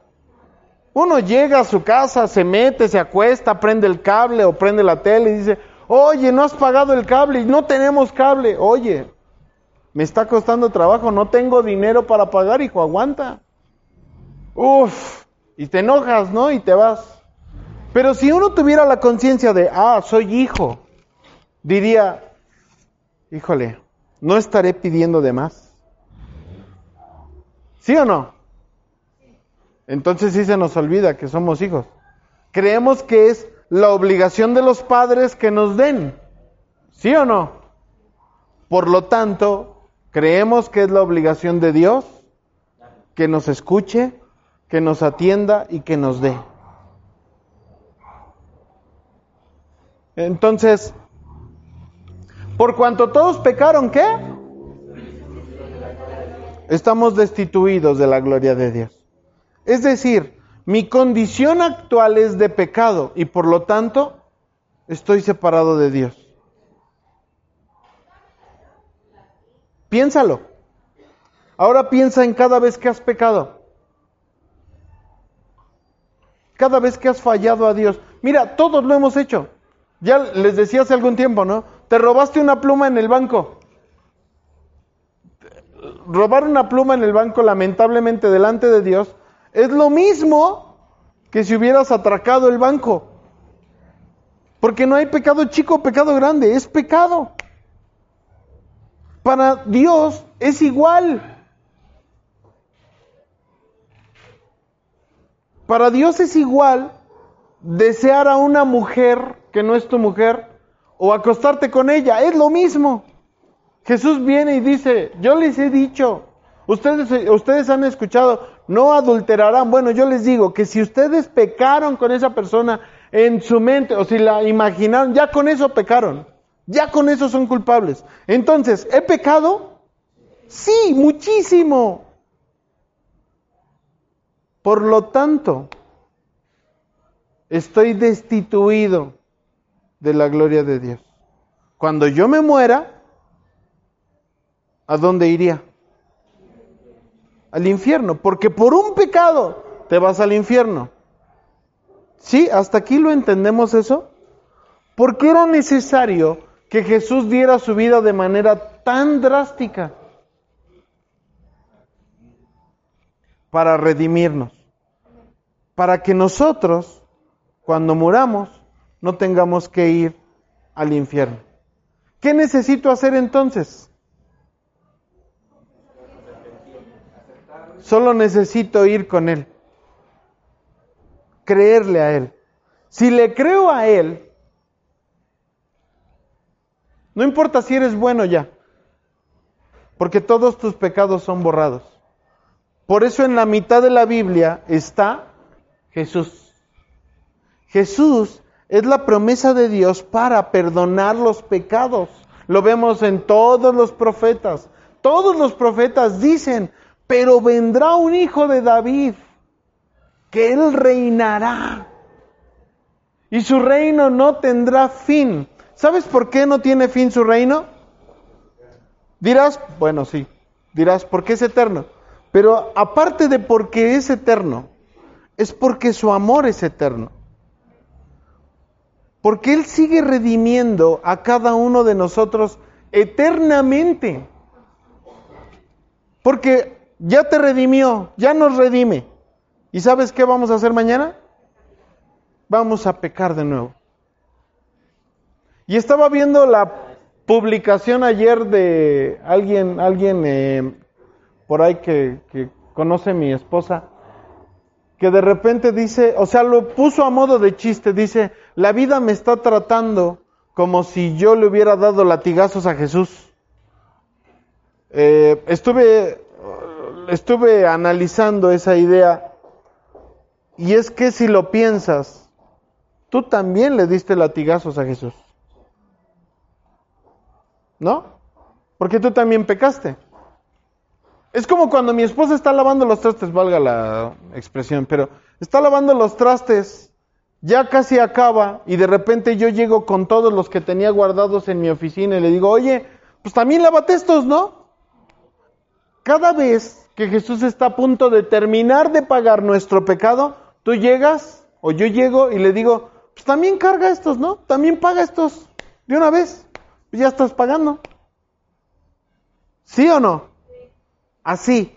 A: Uno llega a su casa, se mete, se acuesta, prende el cable o prende la tele y dice, oye, no has pagado el cable y no tenemos cable. Oye, me está costando trabajo, no tengo dinero para pagar, hijo, aguanta. Uf, y te enojas, ¿no? Y te vas. Pero si uno tuviera la conciencia de, ah, soy hijo, diría, híjole, no estaré pidiendo de más. ¿Sí o no? Entonces sí se nos olvida que somos hijos. Creemos que es la obligación de los padres que nos den. ¿Sí o no? Por lo tanto, Creemos que es la obligación de Dios que nos escuche, que nos atienda y que nos dé. Entonces, por cuanto todos pecaron, ¿qué? Estamos destituidos de la gloria de Dios. Es decir, mi condición actual es de pecado y por lo tanto estoy separado de Dios. Piénsalo. Ahora piensa en cada vez que has pecado. Cada vez que has fallado a Dios. Mira, todos lo hemos hecho. Ya les decía hace algún tiempo, ¿no? Te robaste una pluma en el banco. Robar una pluma en el banco, lamentablemente, delante de Dios, es lo mismo que si hubieras atracado el banco. Porque no hay pecado chico, pecado grande, es pecado para Dios es igual. Para Dios es igual desear a una mujer que no es tu mujer o acostarte con ella, es lo mismo. Jesús viene y dice, yo les he dicho, ustedes, ustedes han escuchado, no adulterarán. Bueno, yo les digo que si ustedes pecaron con esa persona en su mente o si la imaginaron, ya con eso pecaron. Ya con eso son culpables. Entonces, ¿he pecado? Sí, muchísimo. Por lo tanto, estoy destituido de la gloria de Dios. Cuando yo me muera, ¿a dónde iría? Al infierno, porque por un pecado te vas al infierno. ¿Sí? ¿Hasta aquí lo entendemos eso? Porque era necesario que Jesús diera su vida de manera tan drástica para redimirnos, para que nosotros, cuando muramos, no tengamos que ir al infierno. ¿Qué necesito hacer entonces? Solo necesito ir con Él, creerle a Él. Si le creo a Él, no importa si eres bueno ya, porque todos tus pecados son borrados. Por eso en la mitad de la Biblia está Jesús. Jesús es la promesa de Dios para perdonar los pecados. Lo vemos en todos los profetas. Todos los profetas dicen, pero vendrá un hijo de David, que él reinará. Y su reino no tendrá fin. ¿Sabes por qué no tiene fin su reino? Dirás, bueno, sí, dirás, porque es eterno. Pero aparte de porque es eterno, es porque su amor es eterno. Porque Él sigue redimiendo a cada uno de nosotros eternamente. Porque ya te redimió, ya nos redime. ¿Y sabes qué vamos a hacer mañana? Vamos a pecar de nuevo. Y estaba viendo la publicación ayer de alguien, alguien eh, por ahí que, conoce mi esposa, que de repente dice, o sea, lo puso a modo de chiste, dice, la vida me está tratando como si yo le hubiera dado latigazos a Jesús. Eh, estuve, estuve analizando esa idea y es que si lo piensas, tú también le diste latigazos a Jesús. ¿No? Porque tú también pecaste. Es como cuando mi esposa está lavando los trastes, valga la expresión, pero está lavando los trastes, ya casi acaba y de repente yo llego con todos los que tenía guardados en mi oficina y le digo, oye, pues también lávate estos, ¿no? Cada vez que Jesús está a punto de terminar de pagar nuestro pecado, tú llegas o yo llego y le digo, pues también carga estos, ¿no? También paga estos de una vez ya estás pagando. ¿Sí o no? Así.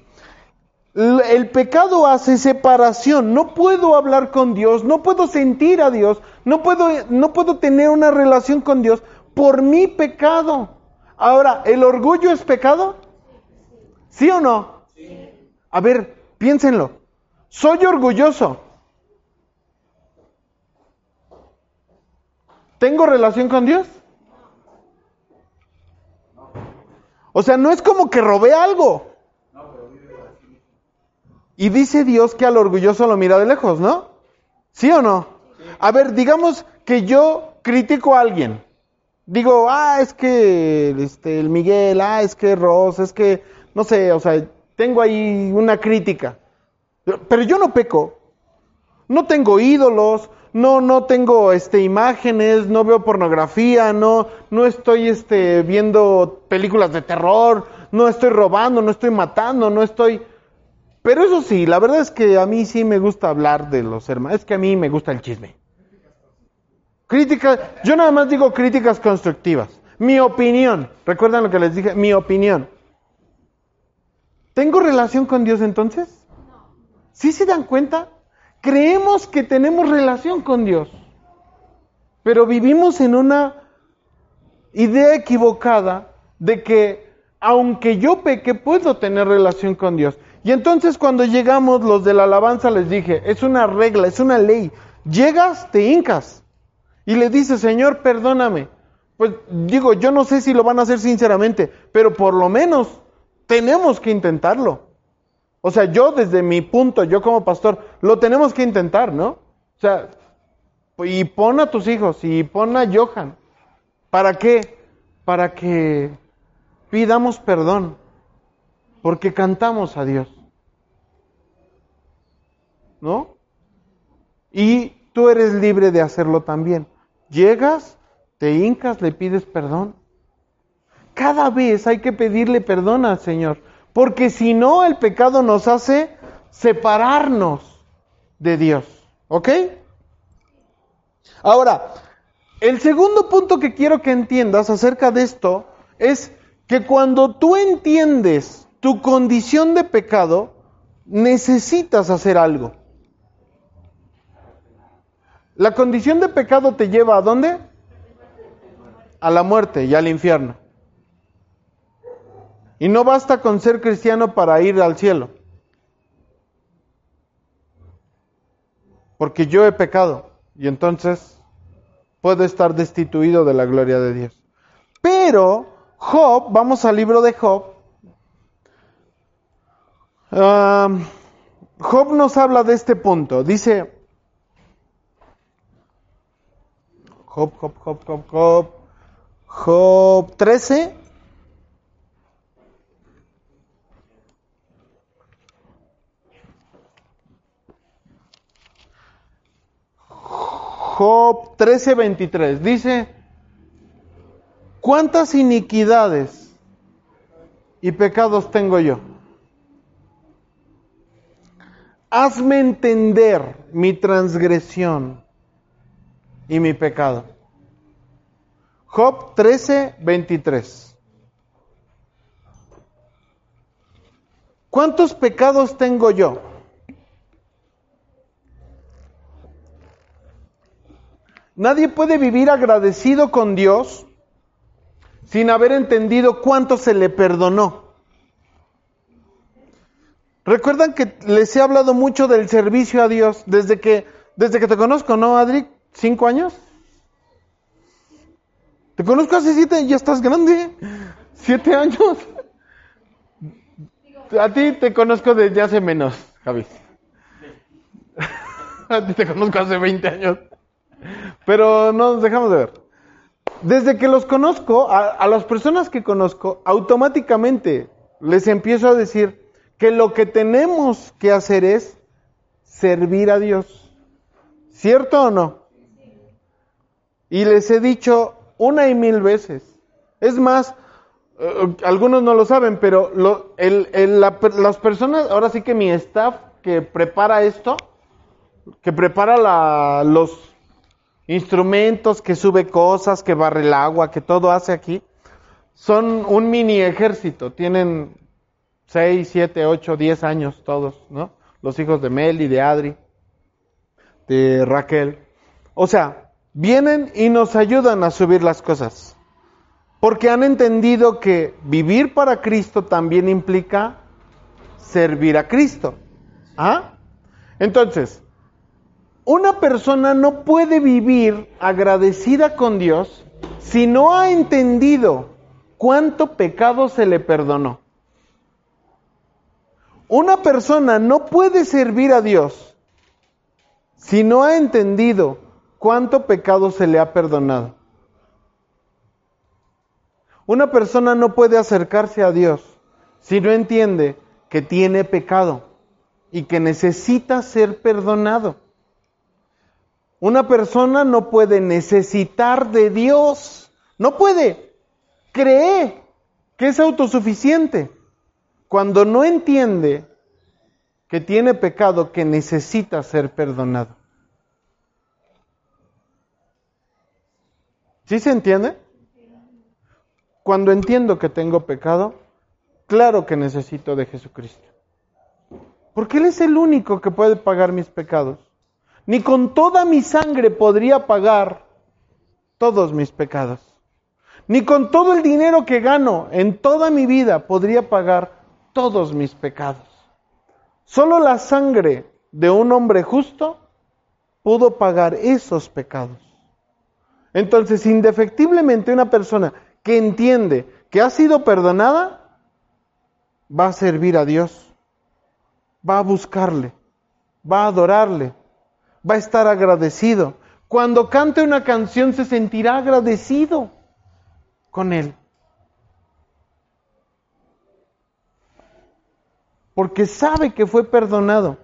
A: El pecado hace separación. No puedo hablar con Dios, no puedo sentir a Dios, no puedo, no puedo tener una relación con Dios por mi pecado. Ahora, ¿el orgullo es pecado? ¿Sí o no? A ver, piénsenlo. Soy orgulloso. ¿Tengo relación con Dios? O sea, no es como que robé algo. Y dice Dios que al orgulloso lo mira de lejos, ¿no? ¿Sí o no? A ver, digamos que yo critico a alguien. Digo, ah, es que este, el Miguel, ah, es que Ross, es que, no sé, o sea, tengo ahí una crítica. Pero yo no peco. No tengo ídolos, no, no tengo este, imágenes, no veo pornografía, no, no estoy este, viendo películas de terror, no estoy robando, no estoy matando, no estoy... Pero eso sí, la verdad es que a mí sí me gusta hablar de los hermanos, es que a mí me gusta el chisme. Críticas, yo nada más digo críticas constructivas. Mi opinión, recuerdan lo que les dije, mi opinión. ¿Tengo relación con Dios entonces? ¿Sí se dan cuenta? creemos que tenemos relación con Dios, pero vivimos en una idea equivocada de que aunque yo peque puedo tener relación con Dios. Y entonces cuando llegamos los de la alabanza les dije, es una regla, es una ley. Llegas, te hincas y le dices, Señor, perdóname. Pues digo, yo no sé si lo van a hacer sinceramente, pero por lo menos tenemos que intentarlo. O sea, yo desde mi punto, yo como pastor, lo tenemos que intentar, ¿no? O sea, y pon a tus hijos, y pon a Johan. ¿Para qué? Para que pidamos perdón, porque cantamos a Dios. ¿No? Y tú eres libre de hacerlo también. Llegas, te hincas, le pides perdón. Cada vez hay que pedirle perdón al Señor porque si no, el pecado nos hace separarnos de Dios. ¿Ok? Ahora, el segundo punto que quiero que entiendas acerca de esto es que cuando tú entiendes tu condición de pecado, necesitas hacer algo. La condición de pecado te lleva a dónde? A la muerte y al infierno. Y no basta con ser cristiano para ir al cielo. Porque yo he pecado y entonces puedo estar destituido de la gloria de Dios. Pero Job, vamos al libro de Job. Ah, Job nos habla de este punto. Dice, Job, Job, Job, Job, Job, Job 13, Job 13:23 dice, ¿cuántas iniquidades y pecados tengo yo? Hazme entender mi transgresión y mi pecado. Job 13:23. ¿Cuántos pecados tengo yo? Nadie puede vivir agradecido con Dios sin haber entendido cuánto se le perdonó. Recuerdan que les he hablado mucho del servicio a Dios desde que, desde que te conozco, ¿no, Adri? ¿Cinco años? Te conozco hace siete, ya estás grande. Siete años. A ti te conozco desde hace menos, Javi. <laughs> A ti te conozco hace 20 años. Pero no nos dejamos de ver. Desde que los conozco, a, las personas que conozco, automáticamente les empiezo a decir que lo que tenemos que hacer es servir a Dios. ¿Cierto o no? Y les he dicho una y mil veces. Es más, eh, algunos no lo saben, pero lo, las personas, ahora sí que mi staff que prepara esto, que prepara la, los instrumentos, que sube cosas, que barre el agua, que todo hace aquí, son un mini ejército, tienen 6, 7, 8, 10 años todos, ¿no? Los hijos de Meli, de Adri, de Raquel. O sea, vienen y nos ayudan a subir las cosas, porque han entendido que vivir para Cristo también implica servir a Cristo. ¿Ah? Entonces, una persona no puede vivir agradecida con Dios si no ha entendido cuánto pecado se le perdonó. Una persona no puede servir a Dios si no ha entendido cuánto pecado se le ha perdonado. Una persona no puede acercarse a Dios si no entiende que tiene pecado y que necesita ser perdonado. Una persona no puede necesitar de Dios. No puede. Cree que es autosuficiente. Cuando no entiende que tiene pecado, que necesita ser perdonado. ¿Sí se entiende? Cuando entiendo que tengo pecado, claro que necesito de Jesucristo. Porque Él es el único que puede pagar mis pecados ni con toda mi sangre podría pagar todos mis pecados. Ni con todo el dinero que gano en toda mi vida podría pagar todos mis pecados. Solo la sangre de un hombre justo pudo pagar esos pecados. Entonces, indefectiblemente una persona que entiende que ha sido perdonada, va a servir a Dios, va a buscarle, va a adorarle, va a estar agradecido. Cuando cante una canción se sentirá agradecido con él. Porque sabe que fue perdonado.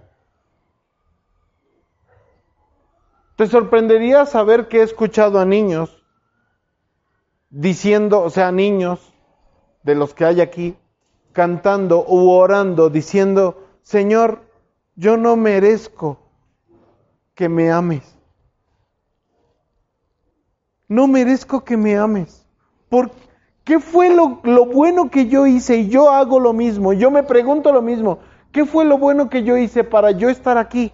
A: Te sorprendería saber que he escuchado a niños diciendo, o sea, niños de los que hay aquí, cantando u orando, diciendo, Señor, yo no merezco que me ames. No merezco que me ames. ¿Por qué fue lo, bueno que yo hice? Y yo hago lo mismo. Yo me pregunto lo mismo. ¿Qué fue lo bueno que yo hice para yo estar aquí?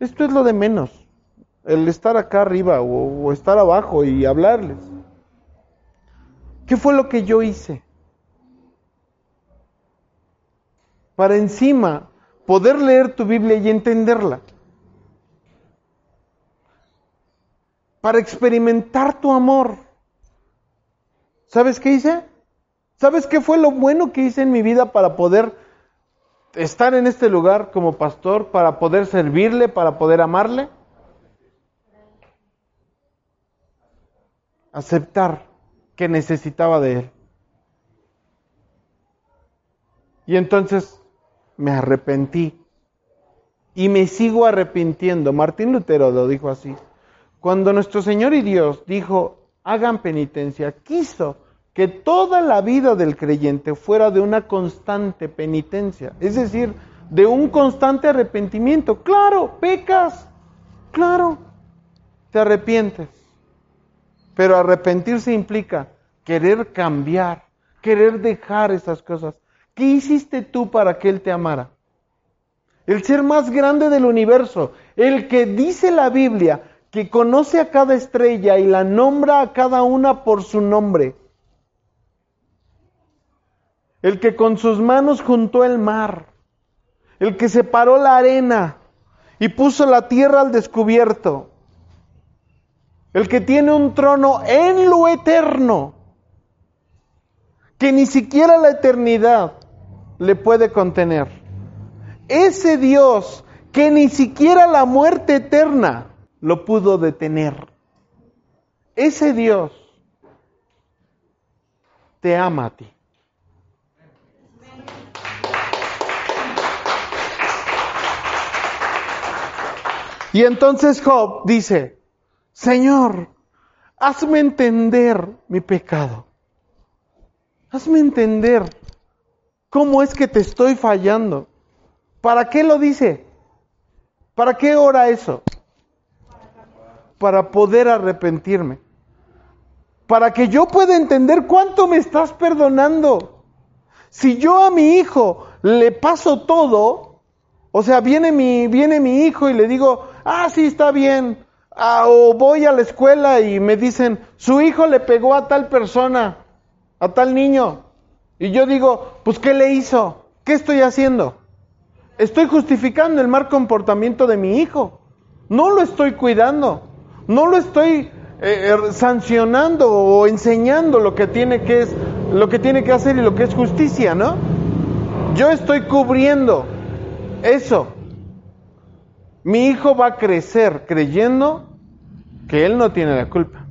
A: Esto es lo de menos. El estar acá arriba o estar abajo y hablarles. ¿Qué fue lo que yo hice? Para encima poder leer tu Biblia y entenderla. Para experimentar tu amor. ¿Sabes qué hice? ¿Sabes qué fue lo bueno que hice en mi vida para poder estar en este lugar como pastor, para poder servirle, para poder amarle? Aceptar que necesitaba de él. Y entonces me arrepentí y me sigo arrepintiendo. Martín Lutero lo dijo así. Cuando nuestro Señor y Dios dijo, hagan penitencia, quiso que toda la vida del creyente fuera de una constante penitencia, es decir, de un constante arrepentimiento. Claro, pecas, claro, te arrepientes. Pero arrepentirse implica querer cambiar, querer dejar esas cosas, ¿Qué hiciste tú para que Él te amara? El ser más grande del universo, el que dice la Biblia, que conoce a cada estrella y la nombra a cada una por su nombre. El que con sus manos juntó el mar, el que separó la arena y puso la tierra al descubierto, el que tiene un trono en lo eterno, que ni siquiera la eternidad le puede contener. Ese Dios que ni siquiera la muerte eterna lo pudo detener. Ese Dios te ama a ti. Y entonces Job dice, Señor, hazme entender mi pecado. Hazme entender ¿Cómo es que te estoy fallando? ¿Para qué lo dice? ¿Para qué ora eso? Para poder arrepentirme. Para que yo pueda entender cuánto me estás perdonando. Si yo a mi hijo le paso todo, o sea, viene mi, viene mi hijo y le digo, ah, sí, está bien. Ah, o voy a la escuela y me dicen, su hijo le pegó a tal persona, a tal niño. Y yo digo, pues ¿qué le hizo? ¿Qué estoy haciendo? Estoy justificando el mal comportamiento de mi hijo. No lo estoy cuidando. No lo estoy eh, eh, sancionando o enseñando lo que tiene que es lo que tiene que hacer y lo que es justicia, ¿no? Yo estoy cubriendo eso. Mi hijo va a crecer creyendo que él no tiene la culpa.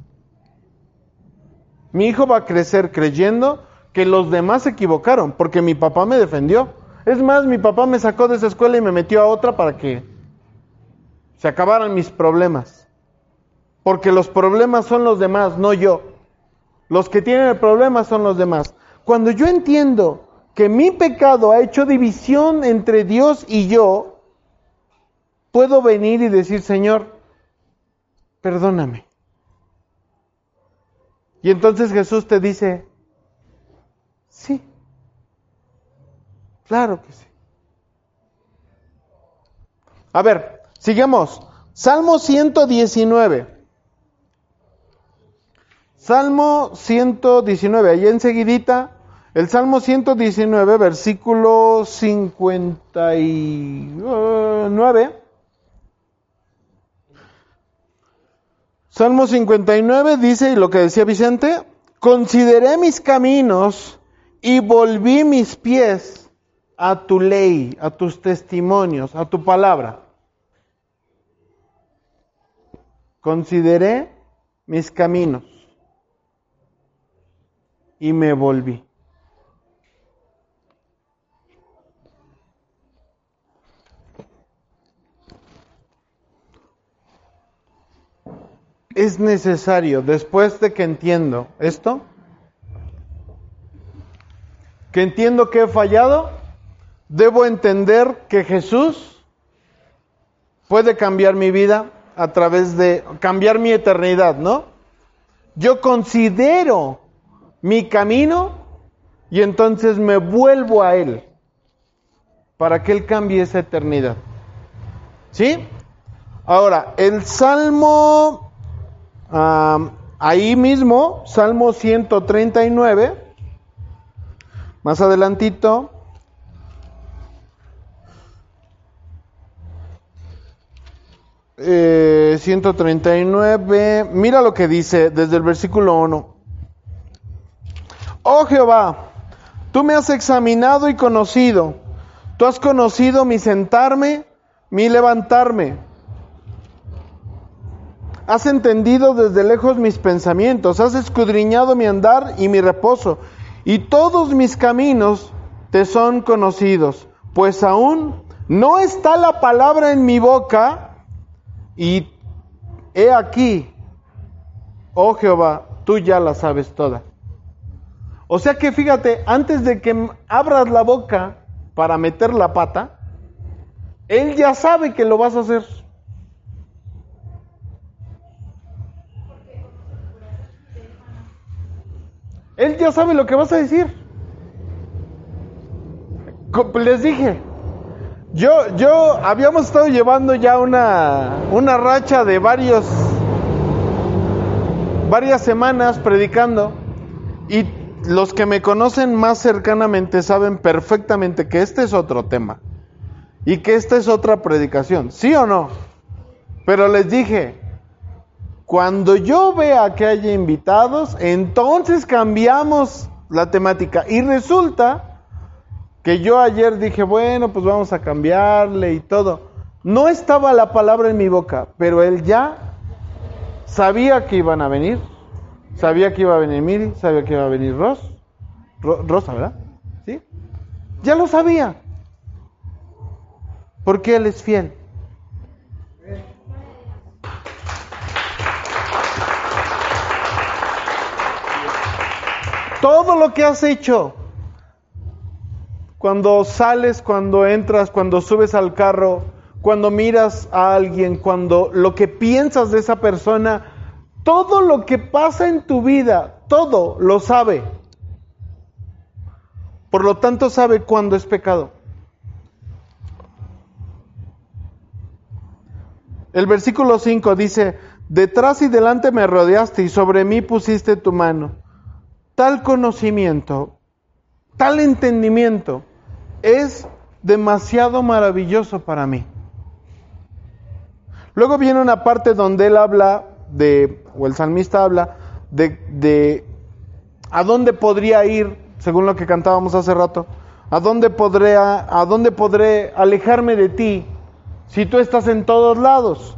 A: Mi hijo va a crecer creyendo que los demás se equivocaron, porque mi papá me defendió. Es más, mi papá me sacó de esa escuela y me metió a otra para que se acabaran mis problemas. Porque los problemas son los demás, no yo. Los que tienen el problema son los demás. Cuando yo entiendo que mi pecado ha hecho división entre Dios y yo, puedo venir y decir, Señor, perdóname. Y entonces Jesús te dice, Sí. Claro que sí. A ver, sigamos. Salmo 119. Salmo 119, ahí enseguidita, el Salmo 119, versículo 59. Salmo 59 dice, y lo que decía Vicente, consideré mis caminos y volví mis pies a tu ley, a tus testimonios, a tu palabra. Consideré mis caminos y me volví. Es necesario, después de que entiendo esto, que entiendo que he fallado, debo entender que Jesús puede cambiar mi vida a través de cambiar mi eternidad, ¿no? Yo considero mi camino y entonces me vuelvo a Él para que Él cambie esa eternidad. ¿Sí? Ahora, el Salmo, ah, ahí mismo, Salmo 139, más adelantito. 139. Eh, Mira lo que dice desde el versículo 1. Oh Jehová, tú me has examinado y conocido. Tú has conocido mi sentarme, mi levantarme. Has entendido desde lejos mis pensamientos. Has escudriñado mi andar y mi reposo y todos mis caminos te son conocidos, pues aún no está la palabra en mi boca y he aquí, oh Jehová, tú ya la sabes toda. O sea que fíjate, antes de que abras la boca para meter la pata, Él ya sabe que lo vas a hacer. Él ya sabe lo que vas a decir. Les dije, yo, yo habíamos estado llevando ya una, una racha de varios, varias semanas predicando y los que me conocen más cercanamente saben perfectamente que este es otro tema y que esta es otra predicación, ¿sí o no? Pero les dije, cuando yo vea que haya invitados, entonces cambiamos la temática. Y resulta que yo ayer dije, bueno, pues vamos a cambiarle y todo. No estaba la palabra en mi boca, pero él ya sabía que iban a venir. Sabía que iba a venir Miri, sabía que iba a venir Ross, Rosa, ¿verdad? ¿Sí? Ya lo sabía. Porque él es fiel. todo lo que has hecho. Cuando sales, cuando entras, cuando subes al carro, cuando miras a alguien, cuando lo que piensas de esa persona, todo lo que pasa en tu vida, todo lo sabe. Por lo tanto, sabe cuándo es pecado. El versículo 5 dice, detrás y delante me rodeaste y sobre mí pusiste tu mano tal conocimiento, tal entendimiento es demasiado maravilloso para mí. Luego viene una parte donde él habla de, o el salmista habla, de, a dónde podría ir, según lo que cantábamos hace rato, a dónde, podré, a, a dónde podré alejarme de ti si tú estás en todos lados.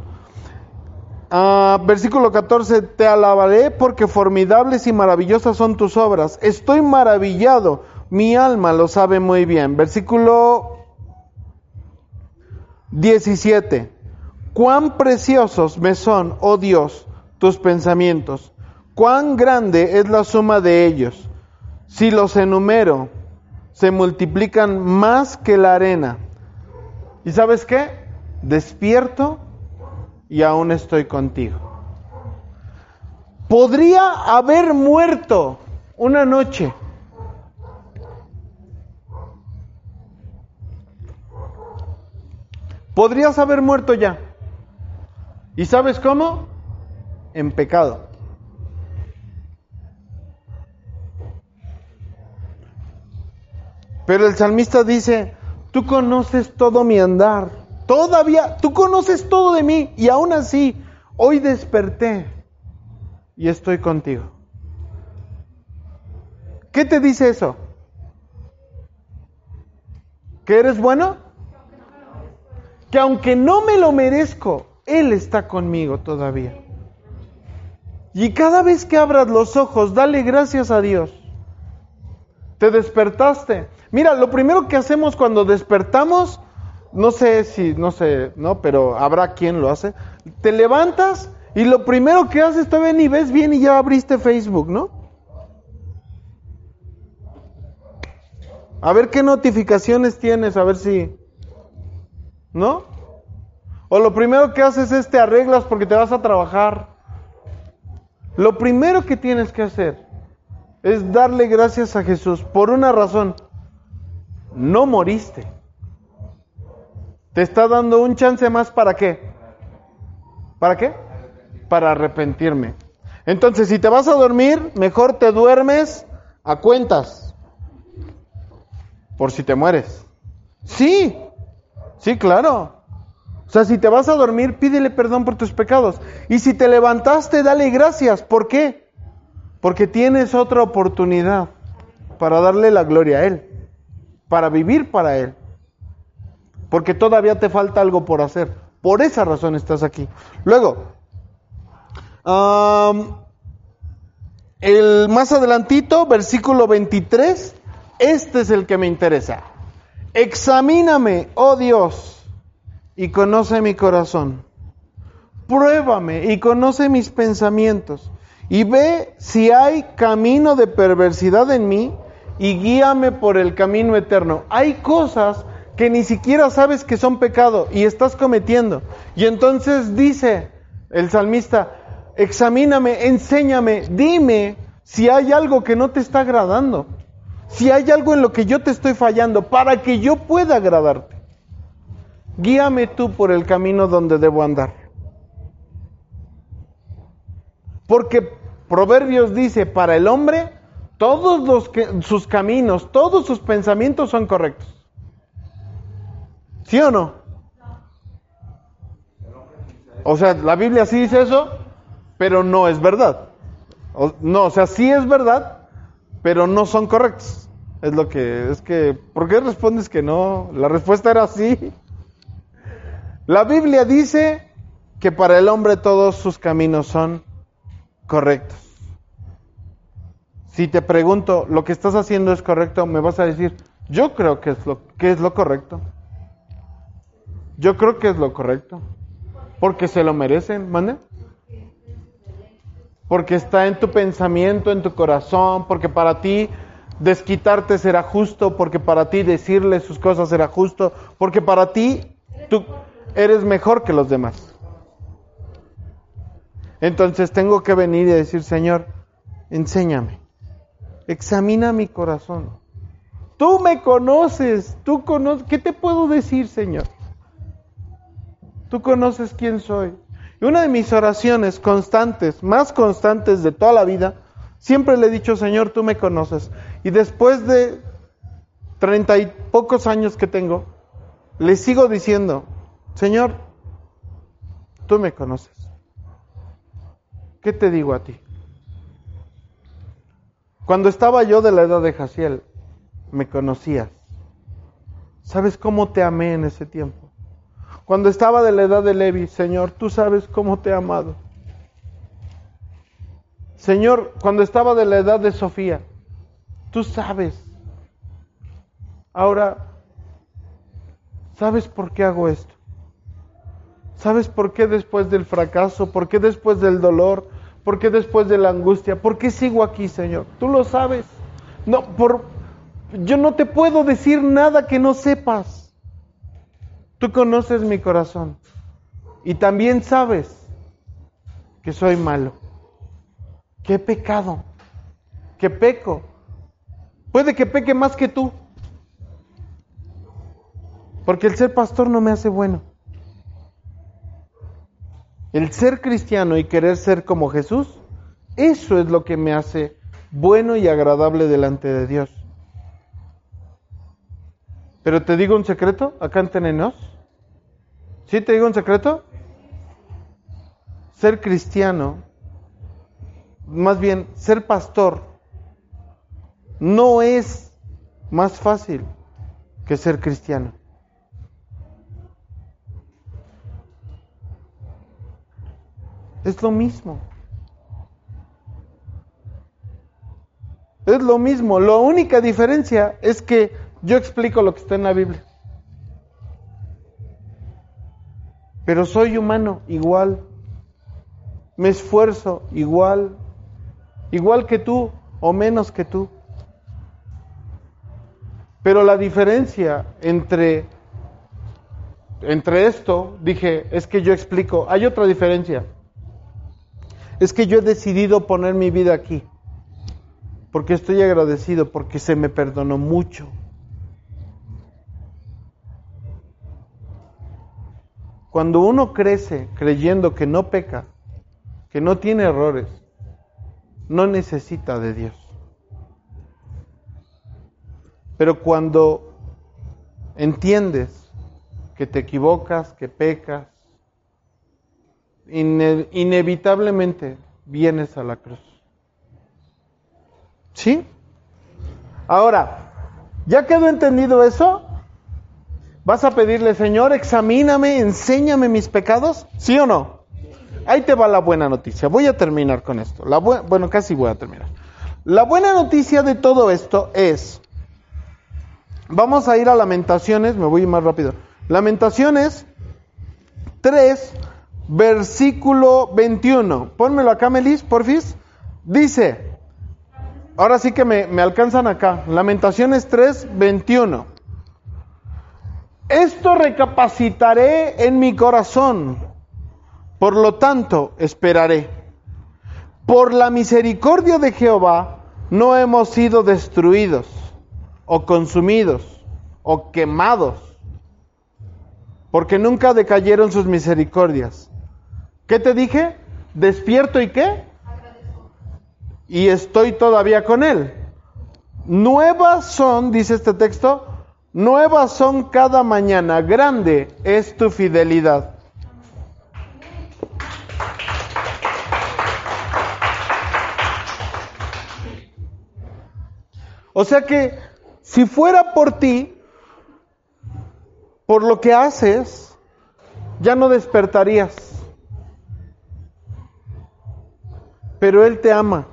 A: Ah, versículo 14, te alabaré porque formidables y maravillosas son tus obras. Estoy maravillado, mi alma lo sabe muy bien. Versículo 17, cuán preciosos me son, oh Dios, tus pensamientos, cuán grande es la suma de ellos. Si los enumero, se multiplican más que la arena. ¿Y sabes qué? Despierto y aún estoy contigo. Podría haber muerto una noche. Podrías haber muerto ya. ¿Y sabes cómo? En pecado. Pero el salmista dice, tú conoces todo mi andar Todavía, tú conoces todo de mí y aún así, hoy desperté y estoy contigo. ¿Qué te dice eso? ¿Que eres bueno? Que aunque no me lo merezco, Él está conmigo todavía. Y cada vez que abras los ojos, dale gracias a Dios. Te despertaste. Mira, lo primero que hacemos cuando despertamos no sé si, no sé, ¿no? Pero habrá quien lo hace. Te levantas y lo primero que haces, te ven y ves bien y ya abriste Facebook, ¿no? A ver qué notificaciones tienes, a ver si... ¿No? O lo primero que haces es te arreglas porque te vas a trabajar. Lo primero que tienes que hacer es darle gracias a Jesús por una razón. No moriste. Te está dando un chance más para qué? ¿Para qué? Para arrepentirme. Entonces, si te vas a dormir, mejor te duermes a cuentas. Por si te mueres. Sí, sí, claro. O sea, si te vas a dormir, pídele perdón por tus pecados. Y si te levantaste, dale gracias. ¿Por qué? Porque tienes otra oportunidad para darle la gloria a Él, para vivir para Él porque todavía te falta algo por hacer. Por esa razón estás aquí. Luego, el más adelantito, versículo 23, este es el que me interesa. Examíname, oh Dios, y conoce mi corazón. Pruébame y conoce mis pensamientos. Y ve si hay camino de perversidad en mí y guíame por el camino eterno. Hay cosas que ni siquiera sabes que son pecado y estás cometiendo. Y entonces dice el salmista, examíname, enséñame, dime si hay algo que no te está agradando, si hay algo en lo que yo te estoy fallando, para que yo pueda agradarte. Guíame tú por el camino donde debo andar. Porque Proverbios dice, para el hombre, todos los que, sus caminos, todos sus pensamientos son correctos. ¿Sí o no? O sea, la Biblia sí dice eso, pero no es verdad. no, o sea, sí es verdad, pero no son correctos. Es lo que, es que, ¿por qué respondes que no? La respuesta era sí. La Biblia dice que para el hombre todos sus caminos son correctos. Si te pregunto, ¿lo que estás haciendo es correcto? Me vas a decir, yo creo que es lo, que es lo correcto. Yo creo que es lo correcto. Porque se lo merecen, ¿mande? Porque está en tu pensamiento, en tu corazón, porque para ti desquitarte será justo, porque para ti decirle sus cosas será justo, porque para ti tú eres mejor que los demás. Entonces tengo que venir y decir, Señor, enséñame, examina mi corazón. Tú me conoces, tú conoces, ¿qué te puedo decir, Señor? tú conoces quién soy. Y una de mis oraciones constantes, más constantes de toda la vida, siempre le he dicho, Señor, tú me conoces. Y después de treinta y pocos años que tengo, le sigo diciendo, Señor, tú me conoces. ¿Qué te digo a ti? Cuando estaba yo de la edad de Jaciel, me conocías. ¿Sabes cómo te amé en ese tiempo? Cuando estaba de la edad de Levi, Señor, tú sabes cómo te he amado. Señor, cuando estaba de la edad de Sofía, tú sabes. Ahora, ¿sabes por qué hago esto? ¿Sabes por qué después del fracaso? ¿Por qué después del dolor? ¿Por qué después de la angustia? ¿Por qué sigo aquí, Señor? Tú lo sabes. No, por yo no te puedo decir nada que no sepas. Tú conoces mi corazón y también sabes que soy malo, qué pecado, que peco. Puede que peque más que tú, porque el ser pastor no me hace bueno. El ser cristiano y querer ser como Jesús, eso es lo que me hace bueno y agradable delante de Dios. Pero te digo un secreto, acá en ¿Sí te digo un secreto? Ser cristiano, más bien ser pastor, no es más fácil que ser cristiano. Es lo mismo. Es lo mismo. La única diferencia es que yo explico lo que está en la Biblia. Pero soy humano igual. Me esfuerzo igual. Igual que tú o menos que tú. Pero la diferencia entre, entre esto, dije, es que yo explico, hay otra diferencia. Es que yo he decidido poner mi vida aquí. Porque estoy agradecido, porque se me perdonó mucho Cuando uno crece creyendo que no peca, que no tiene errores, no necesita de Dios. Pero cuando entiendes que te equivocas, que pecas, inevitablemente vienes a la cruz. ¿Sí? Ahora, ¿ya quedó entendido eso? ¿Vas a pedirle, Señor, examíname, enséñame mis pecados? ¿Sí o no? Ahí te va la buena noticia. Voy a terminar con esto. La bueno, casi voy a terminar. La buena noticia de todo esto es, vamos a ir a Lamentaciones, me voy más rápido. Lamentaciones 3, versículo 21. Pónmelo acá, Melis, porfis. Dice, ahora sí que me, me alcanzan acá. Lamentaciones 3, 21. Esto recapacitaré en mi corazón, por lo tanto esperaré. Por la misericordia de Jehová no hemos sido destruidos, o consumidos, o quemados, porque nunca decayeron sus misericordias. ¿Qué te dije? Despierto y qué? Y estoy todavía con él. Nuevas son, dice este texto, Nuevas son cada mañana, grande es tu fidelidad. O sea que si fuera por ti, por lo que haces, ya no despertarías. Pero Él te ama.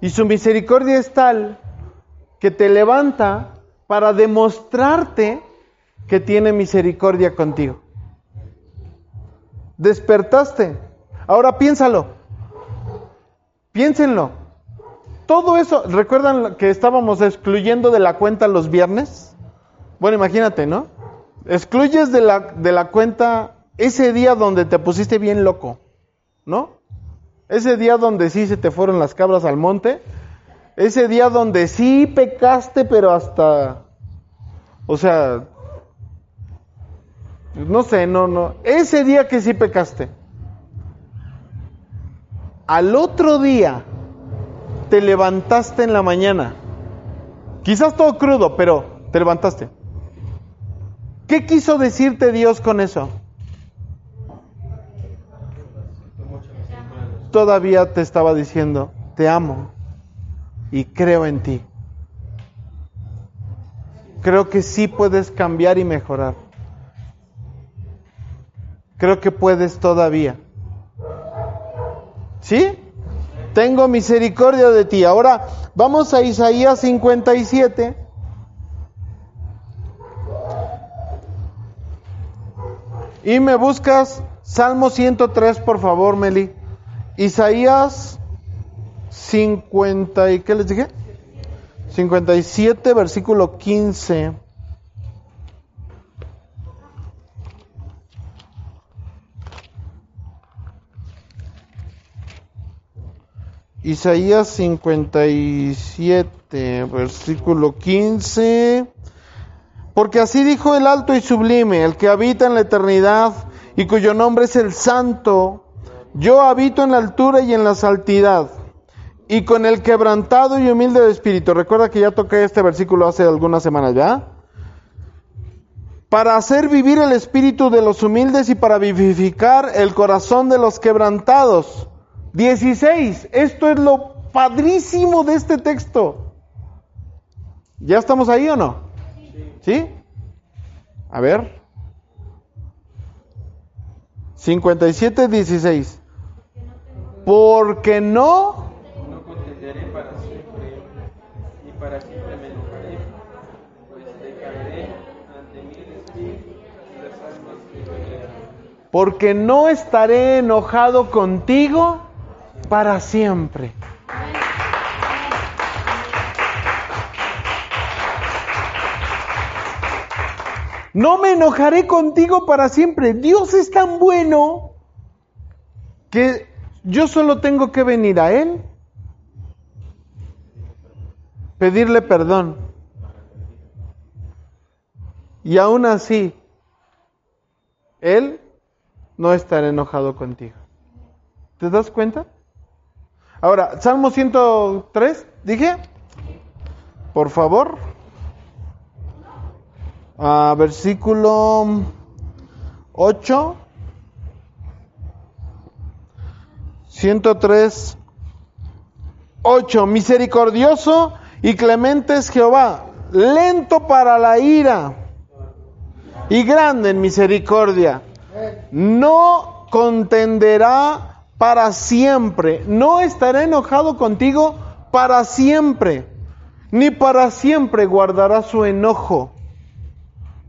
A: Y su misericordia es tal que te levanta para demostrarte que tiene misericordia contigo. Despertaste. Ahora piénsalo. Piénsenlo. Todo eso, ¿recuerdan que estábamos excluyendo de la cuenta los viernes? Bueno, imagínate, ¿no? Excluyes de la, de la cuenta ese día donde te pusiste bien loco, ¿no? Ese día donde sí se te fueron las cabras al monte, ese día donde sí pecaste, pero hasta... O sea, no sé, no, no. Ese día que sí pecaste. Al otro día te levantaste en la mañana. Quizás todo crudo, pero te levantaste. ¿Qué quiso decirte Dios con eso? Todavía te estaba diciendo, te amo y creo en ti. Creo que sí puedes cambiar y mejorar. Creo que puedes todavía. ¿Sí? Tengo misericordia de ti. Ahora vamos a Isaías 57. Y me buscas Salmo 103, por favor, Meli. Isaías 50 y ¿qué les dije? 57 versículo 15. Isaías 57, versículo 15. Porque así dijo el alto y sublime, el que habita en la eternidad y cuyo nombre es el santo, yo habito en la altura y en la santidad y con el quebrantado y humilde de espíritu. Recuerda que ya toqué este versículo hace algunas semanas, ¿ya? Para hacer vivir el espíritu de los humildes y para vivificar el corazón de los quebrantados. 16. Esto es lo padrísimo de este texto. ¿Ya estamos ahí o no? ¿Sí? A ver. 57, 16. Porque no para que me Porque no estaré enojado contigo para siempre. No me enojaré contigo para siempre. Dios es tan bueno que yo solo tengo que venir a Él pedirle perdón. Y aún así, Él no estará enojado contigo. ¿Te das cuenta? Ahora, Salmo 103, dije, por favor, a versículo 8, 103, 8, misericordioso y clemente es Jehová, lento para la ira y grande en misericordia. No contenderá para siempre, no estará enojado contigo para siempre, ni para siempre guardará su enojo.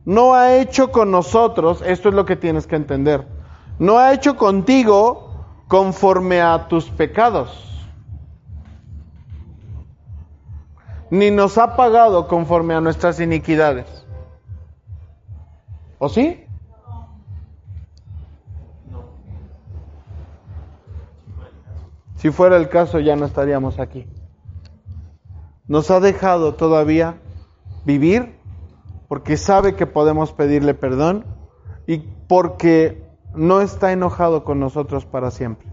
A: No ha hecho con nosotros, esto es lo que tienes que entender, no ha hecho contigo conforme a tus pecados ni nos ha pagado conforme a nuestras iniquidades. ¿O sí? Si fuera el caso ya no estaríamos aquí. Nos ha dejado todavía vivir porque sabe que podemos pedirle perdón y porque no está enojado con nosotros para siempre.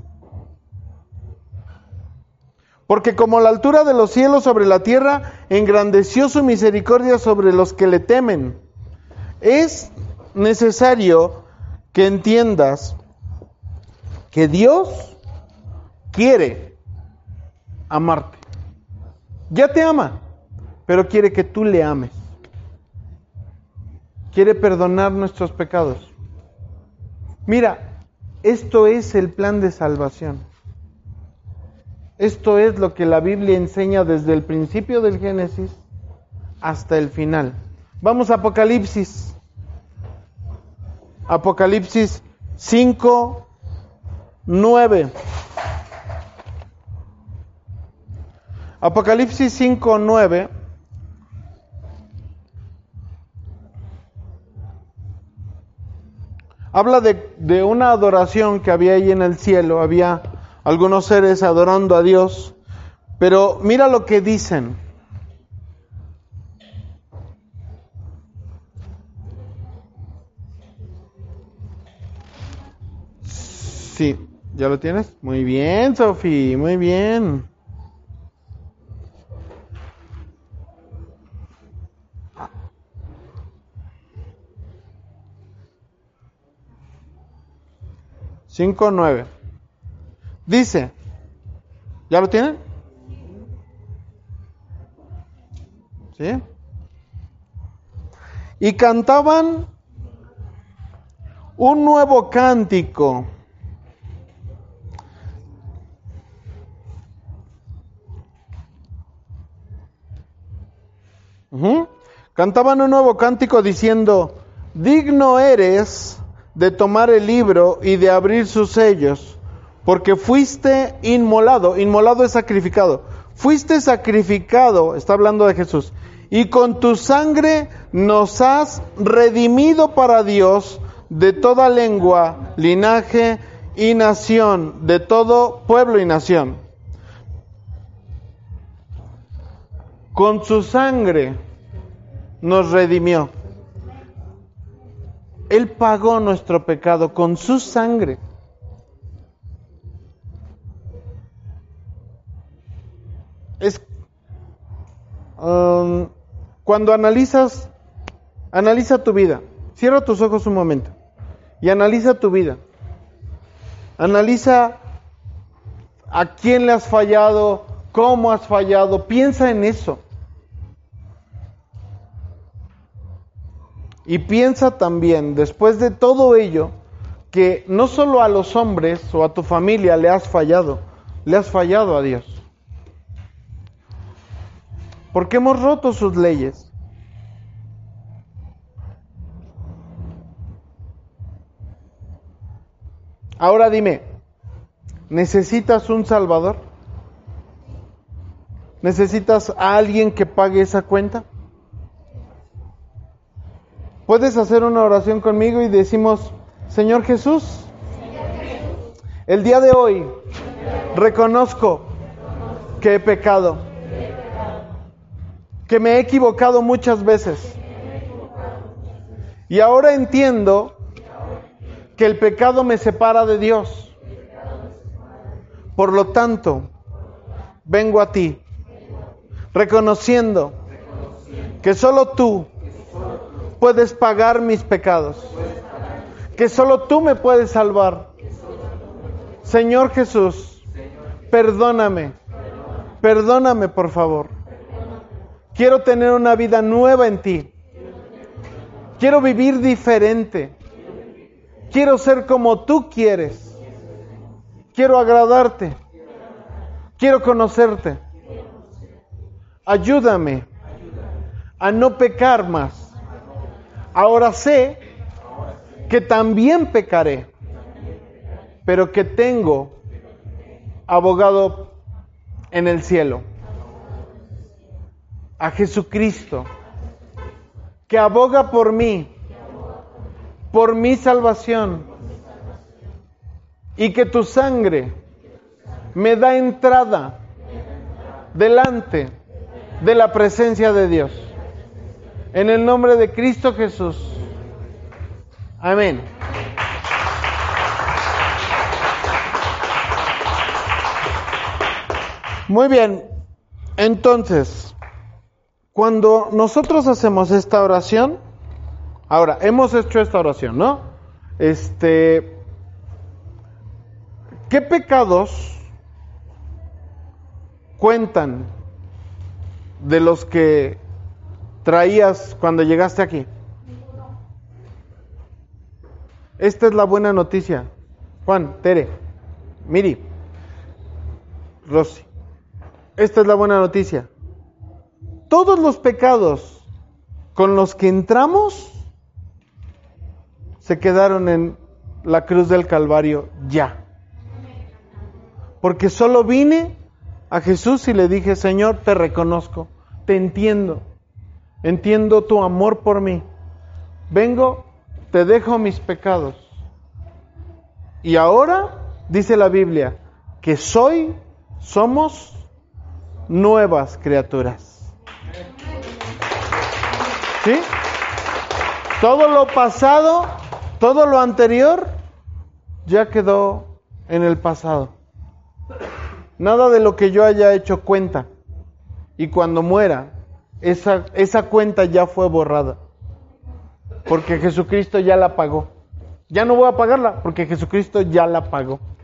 A: Porque como la altura de los cielos sobre la tierra, engrandeció su misericordia sobre los que le temen. Es necesario que entiendas que Dios quiere amarte. Ya te ama, pero quiere que tú le ames. Quiere perdonar nuestros pecados. Mira, esto es el plan de salvación. Esto es lo que la Biblia enseña desde el principio del Génesis hasta el final. Vamos a Apocalipsis. Apocalipsis 5, 9. Apocalipsis 5, 9. Habla de, una adoración que había ahí en el cielo. Había algunos seres adorando a Dios, pero mira lo que dicen. Sí, ¿ya lo tienes? Muy bien, Sofi, muy bien. Cinco nueve. Dice, ¿ya lo tienen? ¿Sí? Y cantaban un nuevo cántico. Cantaban un nuevo cántico diciendo, digno eres de tomar el libro y de abrir sus sellos porque fuiste inmolado, inmolado es sacrificado, fuiste sacrificado, está hablando de Jesús, y con tu sangre nos has redimido para Dios de toda lengua, linaje y nación, de todo pueblo y nación. Con su sangre nos redimió. Él pagó nuestro pecado con su sangre. Um, cuando analizas, analiza tu vida. Cierra tus ojos un momento y analiza tu vida. Analiza a quién le has fallado, cómo has fallado. Piensa en eso. Y piensa también, después de todo ello, que no solo a los hombres o a tu familia le has fallado, le has fallado a Dios porque hemos roto sus leyes. Ahora dime, ¿necesitas un Salvador? ¿Necesitas a alguien que pague esa cuenta? ¿Puedes hacer una oración conmigo y decimos, Señor Jesús, el día de hoy reconozco que he pecado que me he equivocado muchas veces. Y ahora entiendo que el pecado me separa de Dios. Por lo tanto, vengo a ti, reconociendo que solo tú puedes pagar mis pecados, que solo tú me puedes salvar. Señor Jesús, perdóname, perdóname por favor. Quiero tener una vida nueva en ti. Quiero vivir diferente. Quiero ser como tú quieres. Quiero agradarte. Quiero conocerte. Ayúdame a no pecar más. Ahora sé que también pecaré, pero que tengo abogado en el cielo a Jesucristo, que aboga por mí, por mi salvación, y que tu sangre me da entrada delante de la presencia de Dios. En el nombre de Cristo Jesús. Amén. Muy bien, entonces... Cuando nosotros hacemos esta oración, ahora, hemos hecho esta oración, ¿no? Este, ¿qué pecados cuentan de los que traías cuando llegaste aquí? Esta es la buena noticia. Juan, Tere, Miri, Rossi, Esta es la buena noticia todos los pecados con los que entramos se quedaron en la cruz del Calvario ya. Porque solo vine a Jesús y le dije, Señor, te reconozco, te entiendo, entiendo tu amor por mí. Vengo, te dejo mis pecados. Y ahora dice la Biblia que soy, somos nuevas criaturas. ¿Sí? Todo lo pasado, todo lo anterior, ya quedó en el pasado. Nada de lo que yo haya hecho cuenta. Y cuando muera, esa, esa cuenta ya fue borrada. Porque Jesucristo ya la pagó. Ya no voy a pagarla, porque Jesucristo ya la pagó.